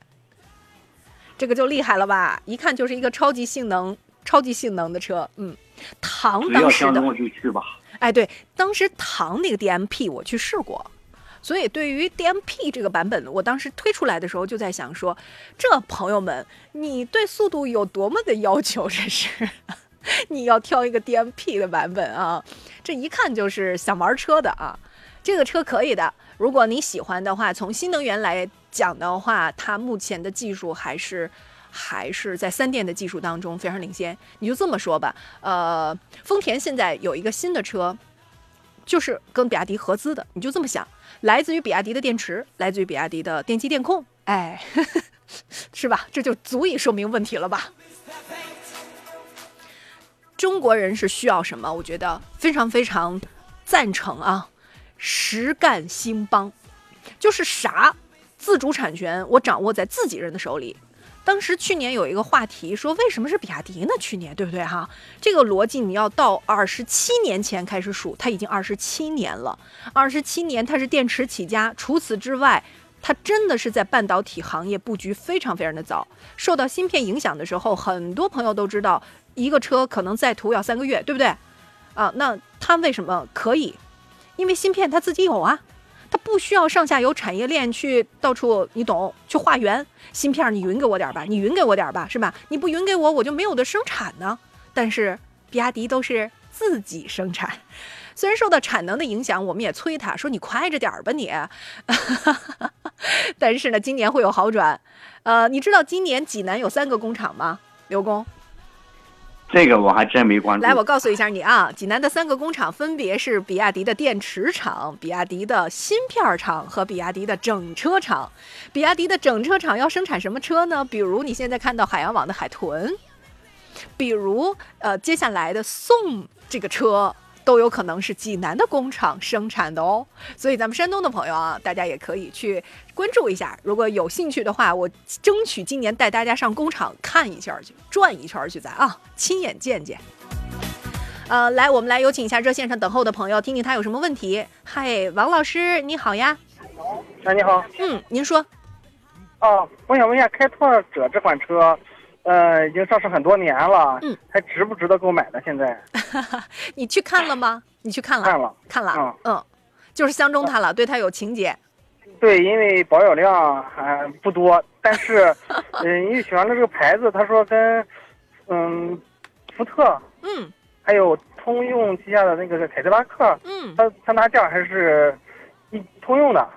这个就厉害了吧？一看就是一个超级性能、超级性能的车。嗯，唐当时的，我就去吧。哎，对，当时唐那个 DMP 我去试过，所以对于 DMP 这个版本，我当时推出来的时候就在想说，这朋友们，你对速度有多么的要求？这是。你要挑一个 DMP 的版本啊，这一看就是想玩车的啊。这个车可以的，如果你喜欢的话，从新能源来讲的话，它目前的技术还是还是在三电的技术当中非常领先。你就这么说吧，呃，丰田现在有一个新的车，就是跟比亚迪合资的，你就这么想，来自于比亚迪的电池，来自于比亚迪的电机电控，哎，是吧？这就足以说明问题了吧？中国人是需要什么？我觉得非常非常赞成啊！实干兴邦，就是啥自主产权我掌握在自己人的手里。当时去年有一个话题说，为什么是比亚迪呢？去年对不对哈？这个逻辑你要到二十七年前开始数，它已经二十七年了。二十七年它是电池起家，除此之外，它真的是在半导体行业布局非常非常的早。受到芯片影响的时候，很多朋友都知道。一个车可能在途要三个月，对不对？啊，那它为什么可以？因为芯片它自己有啊，它不需要上下游产业链去到处，你懂，去化缘。芯片你匀给我点吧，你匀给我点吧，是吧？你不匀给我，我就没有的生产呢。但是比亚迪都是自己生产，虽然受到产能的影响，我们也催他说你快着点儿吧你。但是呢，今年会有好转。呃，你知道今年济南有三个工厂吗？刘工。这个我还真没关注。来，我告诉一下你啊，济南的三个工厂分别是比亚迪的电池厂、比亚迪的芯片厂和比亚迪的整车厂。比亚迪的整车厂要生产什么车呢？比如你现在看到海洋网的海豚，比如呃接下来的宋这个车。都有可能是济南的工厂生产的哦，所以咱们山东的朋友啊，大家也可以去关注一下。如果有兴趣的话，我争取今年带大家上工厂看一下去，转一圈去，咱啊亲眼见见。呃，来，我们来有请一下热线上等候的朋友，听听他有什么问题。嗨，王老师，你好呀。哎，你好。嗯，您说。哦，我想问一下，开拓者这款车。呃，已经上市很多年了，嗯，还值不值得购买呢？现在，你去看了吗？你去看了？看了，看了，嗯嗯，就是相中它了，对它有情节。对，因为保有量还不多，但是，嗯，因为喜欢的这个牌子，他说跟，嗯，福特，嗯，还有通用旗下的那个凯迪拉克，嗯，它它拿价还是，一通用的。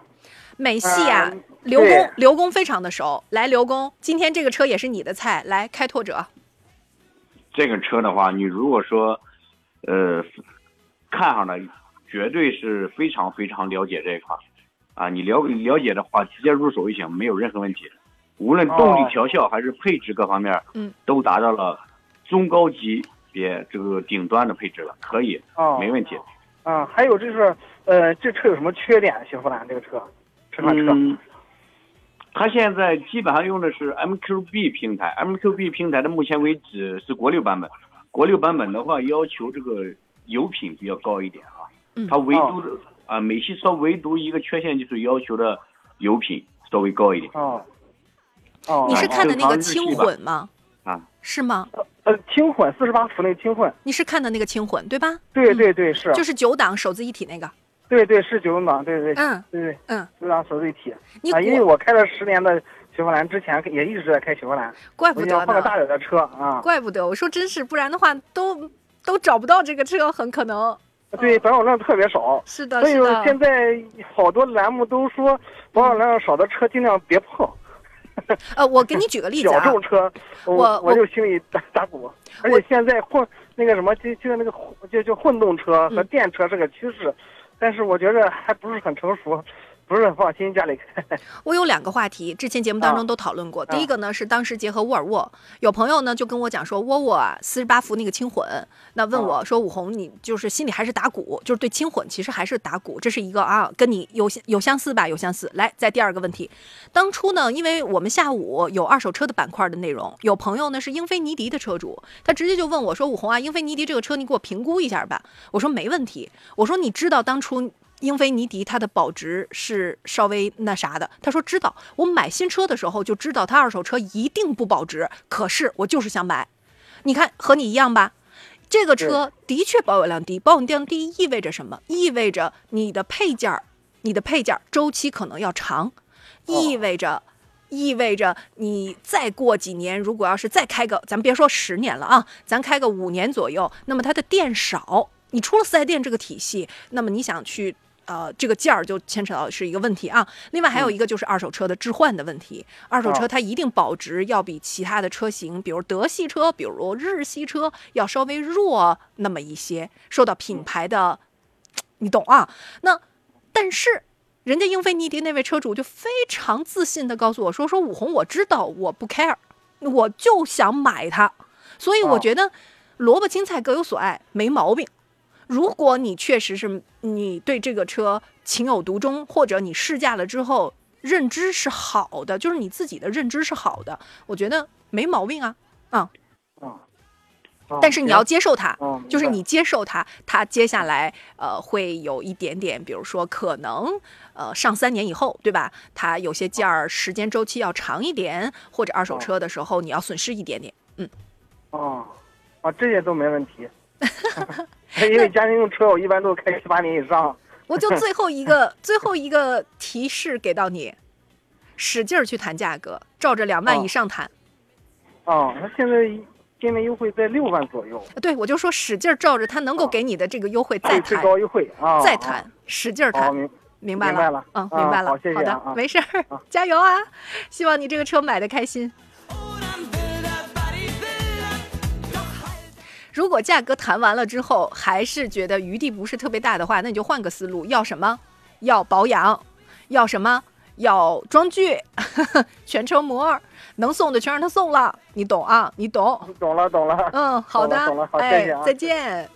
美系啊。刘工，刘工非常的熟。来，刘工，今天这个车也是你的菜。来，开拓者。这个车的话，你如果说，呃，看上了，绝对是非常非常了解这一款，啊，你了了解的话，直接入手就行，没有任何问题。无论动力调校还是配置各方面，嗯，都达到了中高级别这个顶端的配置了，可以，哦，没问题。啊，还有就是，呃，这车有什么缺点？雪佛兰这个车，这款车。它现在基本上用的是 MQB 平台，MQB 平台的目前为止是国六版本，国六版本的话要求这个油品比较高一点啊。嗯。它唯独的啊，美系车唯独一个缺陷就是要求的油品稍微高一点。哦。哦。你是看的那个轻混吗？啊。是吗？呃，轻混四十八伏那个轻混。你是看的那个轻混对吧？对对对，是。就是九档手自一体那个。对对是九档，对对嗯对对嗯，九档手自一体啊，因为我开了十年的雪佛兰，之前也一直在开雪佛兰，怪不得换个大点的车啊，怪不得我说真是，不然的话都都找不到这个车，很可能。对，保有量特别少，是的，所以说现在好多栏目都说保有量少的车尽量别碰。呃，我给你举个例子啊，小众车，我我就心里打打鼓，而且现在混那个什么就就那个就就混动车和电车是个趋势。但是我觉得还不是很成熟。不是很放心家里开。我有两个话题，之前节目当中都讨论过。第一个呢是当时结合沃尔沃，有朋友呢就跟我讲说，沃尔沃四十八伏那个轻混，那问我说，武红你就是心里还是打鼓，就是对轻混其实还是打鼓，这是一个啊，跟你有有相似吧？有相似。来，再第二个问题，当初呢，因为我们下午有二手车的板块的内容，有朋友呢是英菲尼迪的车主，他直接就问我说，武红啊，英菲尼迪这个车你给我评估一下吧。我说没问题。我说你知道当初。英菲尼迪它的保值是稍微那啥的，他说知道，我买新车的时候就知道它二手车一定不保值，可是我就是想买，你看和你一样吧，这个车的确保有量低，保有量低意味着什么？意味着你的配件儿，你的配件儿周期可能要长，意味着，意味着你再过几年，如果要是再开个，咱别说十年了啊，咱开个五年左右，那么它的店少，你出了四 S 店这个体系，那么你想去。呃，这个件儿就牵扯到是一个问题啊。另外还有一个就是二手车的置换的问题。二手车它一定保值要比其他的车型，比如德系车、比如日系车要稍微弱那么一些，受到品牌的，你懂啊？那但是人家英菲尼迪那位车主就非常自信的告诉我说：“说武红，我知道我不 care，我就想买它。所以我觉得萝卜青菜各有所爱，没毛病。”如果你确实是你对这个车情有独钟，或者你试驾了之后认知是好的，就是你自己的认知是好的，我觉得没毛病啊，啊，但是你要接受它，就是你接受它，它接下来呃会有一点点，比如说可能呃上三年以后，对吧？它有些件儿时间周期要长一点，或者二手车的时候你要损失一点点，嗯，哦，啊，这些都没问题。因为家庭用车，我一般都开七八年以上，我就最后一个最后一个提示给到你，使劲儿去谈价格，照着两万以上谈。哦，那现在今年优惠在六万左右。对，我就说使劲儿照着他能够给你的这个优惠再谈，最高优惠啊，再谈，使劲儿谈。明明白了，明白了，嗯，明白了。好，谢谢啊，没事儿，加油啊！希望你这个车买的开心。如果价格谈完了之后，还是觉得余地不是特别大的话，那你就换个思路，要什么？要保养，要什么？要装具，全车膜，能送的全让他送了，你懂啊？你懂？懂了，懂了。嗯，好的，懂了，好，谢谢啊，再见。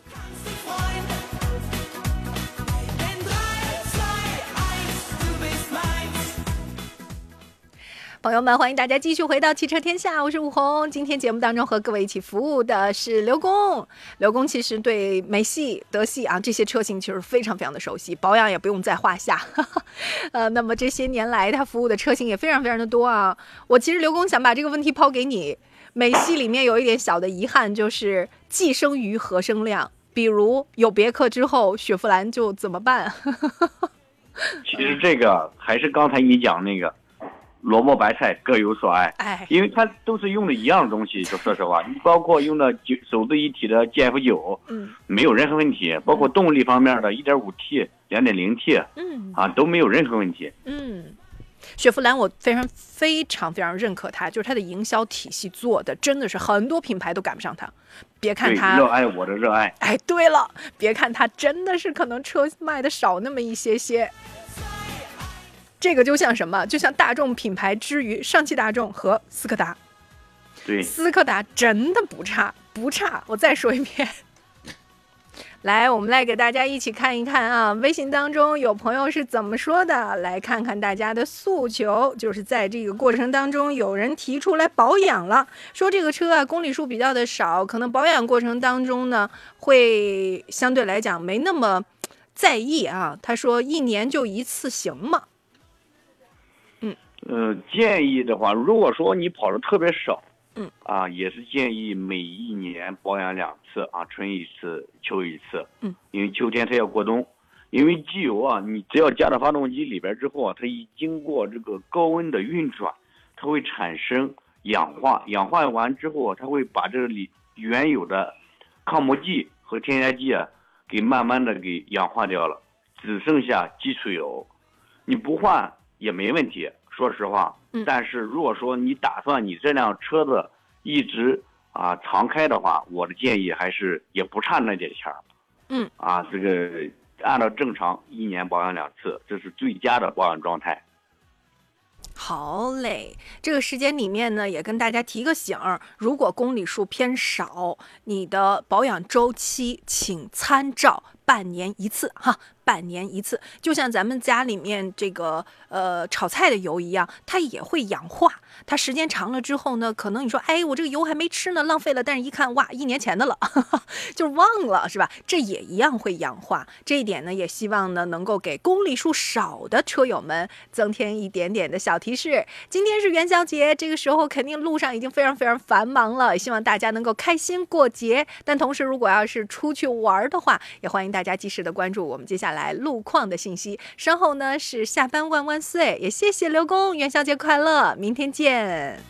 朋友们，欢迎大家继续回到汽车天下，我是武红。今天节目当中和各位一起服务的是刘工。刘工其实对美系、德系啊这些车型其实非常非常的熟悉，保养也不用在话下。呃，那么这些年来他服务的车型也非常非常的多啊。我其实刘工想把这个问题抛给你，美系里面有一点小的遗憾，就是既生瑜何生亮。比如有别克之后，雪佛兰就怎么办？其实这个还是刚才你讲那个。萝卜白菜各有所爱，哎，因为它都是用的一样的东西。就说实话，你包括用的九手自一体的 G F 九，嗯，没有任何问题。包括动力方面的一点五 T、两点零 T，嗯，啊都没有任何问题。嗯，雪佛兰我非常非常非常认可它，就是它的营销体系做的真的是很多品牌都赶不上它。别看它热爱我的热爱，哎，对了，别看它真的是可能车卖的少那么一些些。这个就像什么？就像大众品牌之于上汽大众和斯柯达。对，斯柯达真的不差，不差。我再说一遍。来，我们来给大家一起看一看啊，微信当中有朋友是怎么说的？来看看大家的诉求，就是在这个过程当中，有人提出来保养了，说这个车啊公里数比较的少，可能保养过程当中呢会相对来讲没那么在意啊。他说一年就一次行吗？呃，建议的话，如果说你跑的特别少，嗯，啊，也是建议每一年保养两次啊，春一次，秋一次，嗯，因为秋天它要过冬，因为机油啊，你只要加到发动机里边之后啊，它一经过这个高温的运转，它会产生氧化，氧化完之后，它会把这里原有的抗磨剂和添加剂啊，给慢慢的给氧化掉了，只剩下基础油，你不换也没问题。说实话，但是如果说你打算你这辆车子一直啊常开的话，我的建议还是也不差那点钱儿。嗯，啊，这个按照正常一年保养两次，这是最佳的保养状态。好嘞，这个时间里面呢，也跟大家提个醒儿：如果公里数偏少，你的保养周期请参照半年一次哈。半年一次，就像咱们家里面这个呃炒菜的油一样，它也会氧化。它时间长了之后呢，可能你说，哎，我这个油还没吃呢，浪费了。但是一看，哇，一年前的了，就忘了，是吧？这也一样会氧化。这一点呢，也希望呢能够给公里数少的车友们增添一点点的小提示。今天是元宵节，这个时候肯定路上已经非常非常繁忙了，希望大家能够开心过节。但同时，如果要是出去玩的话，也欢迎大家及时的关注我们接下来。路况的信息，稍后呢是下班万岁，也谢谢刘工，元宵节快乐，明天见。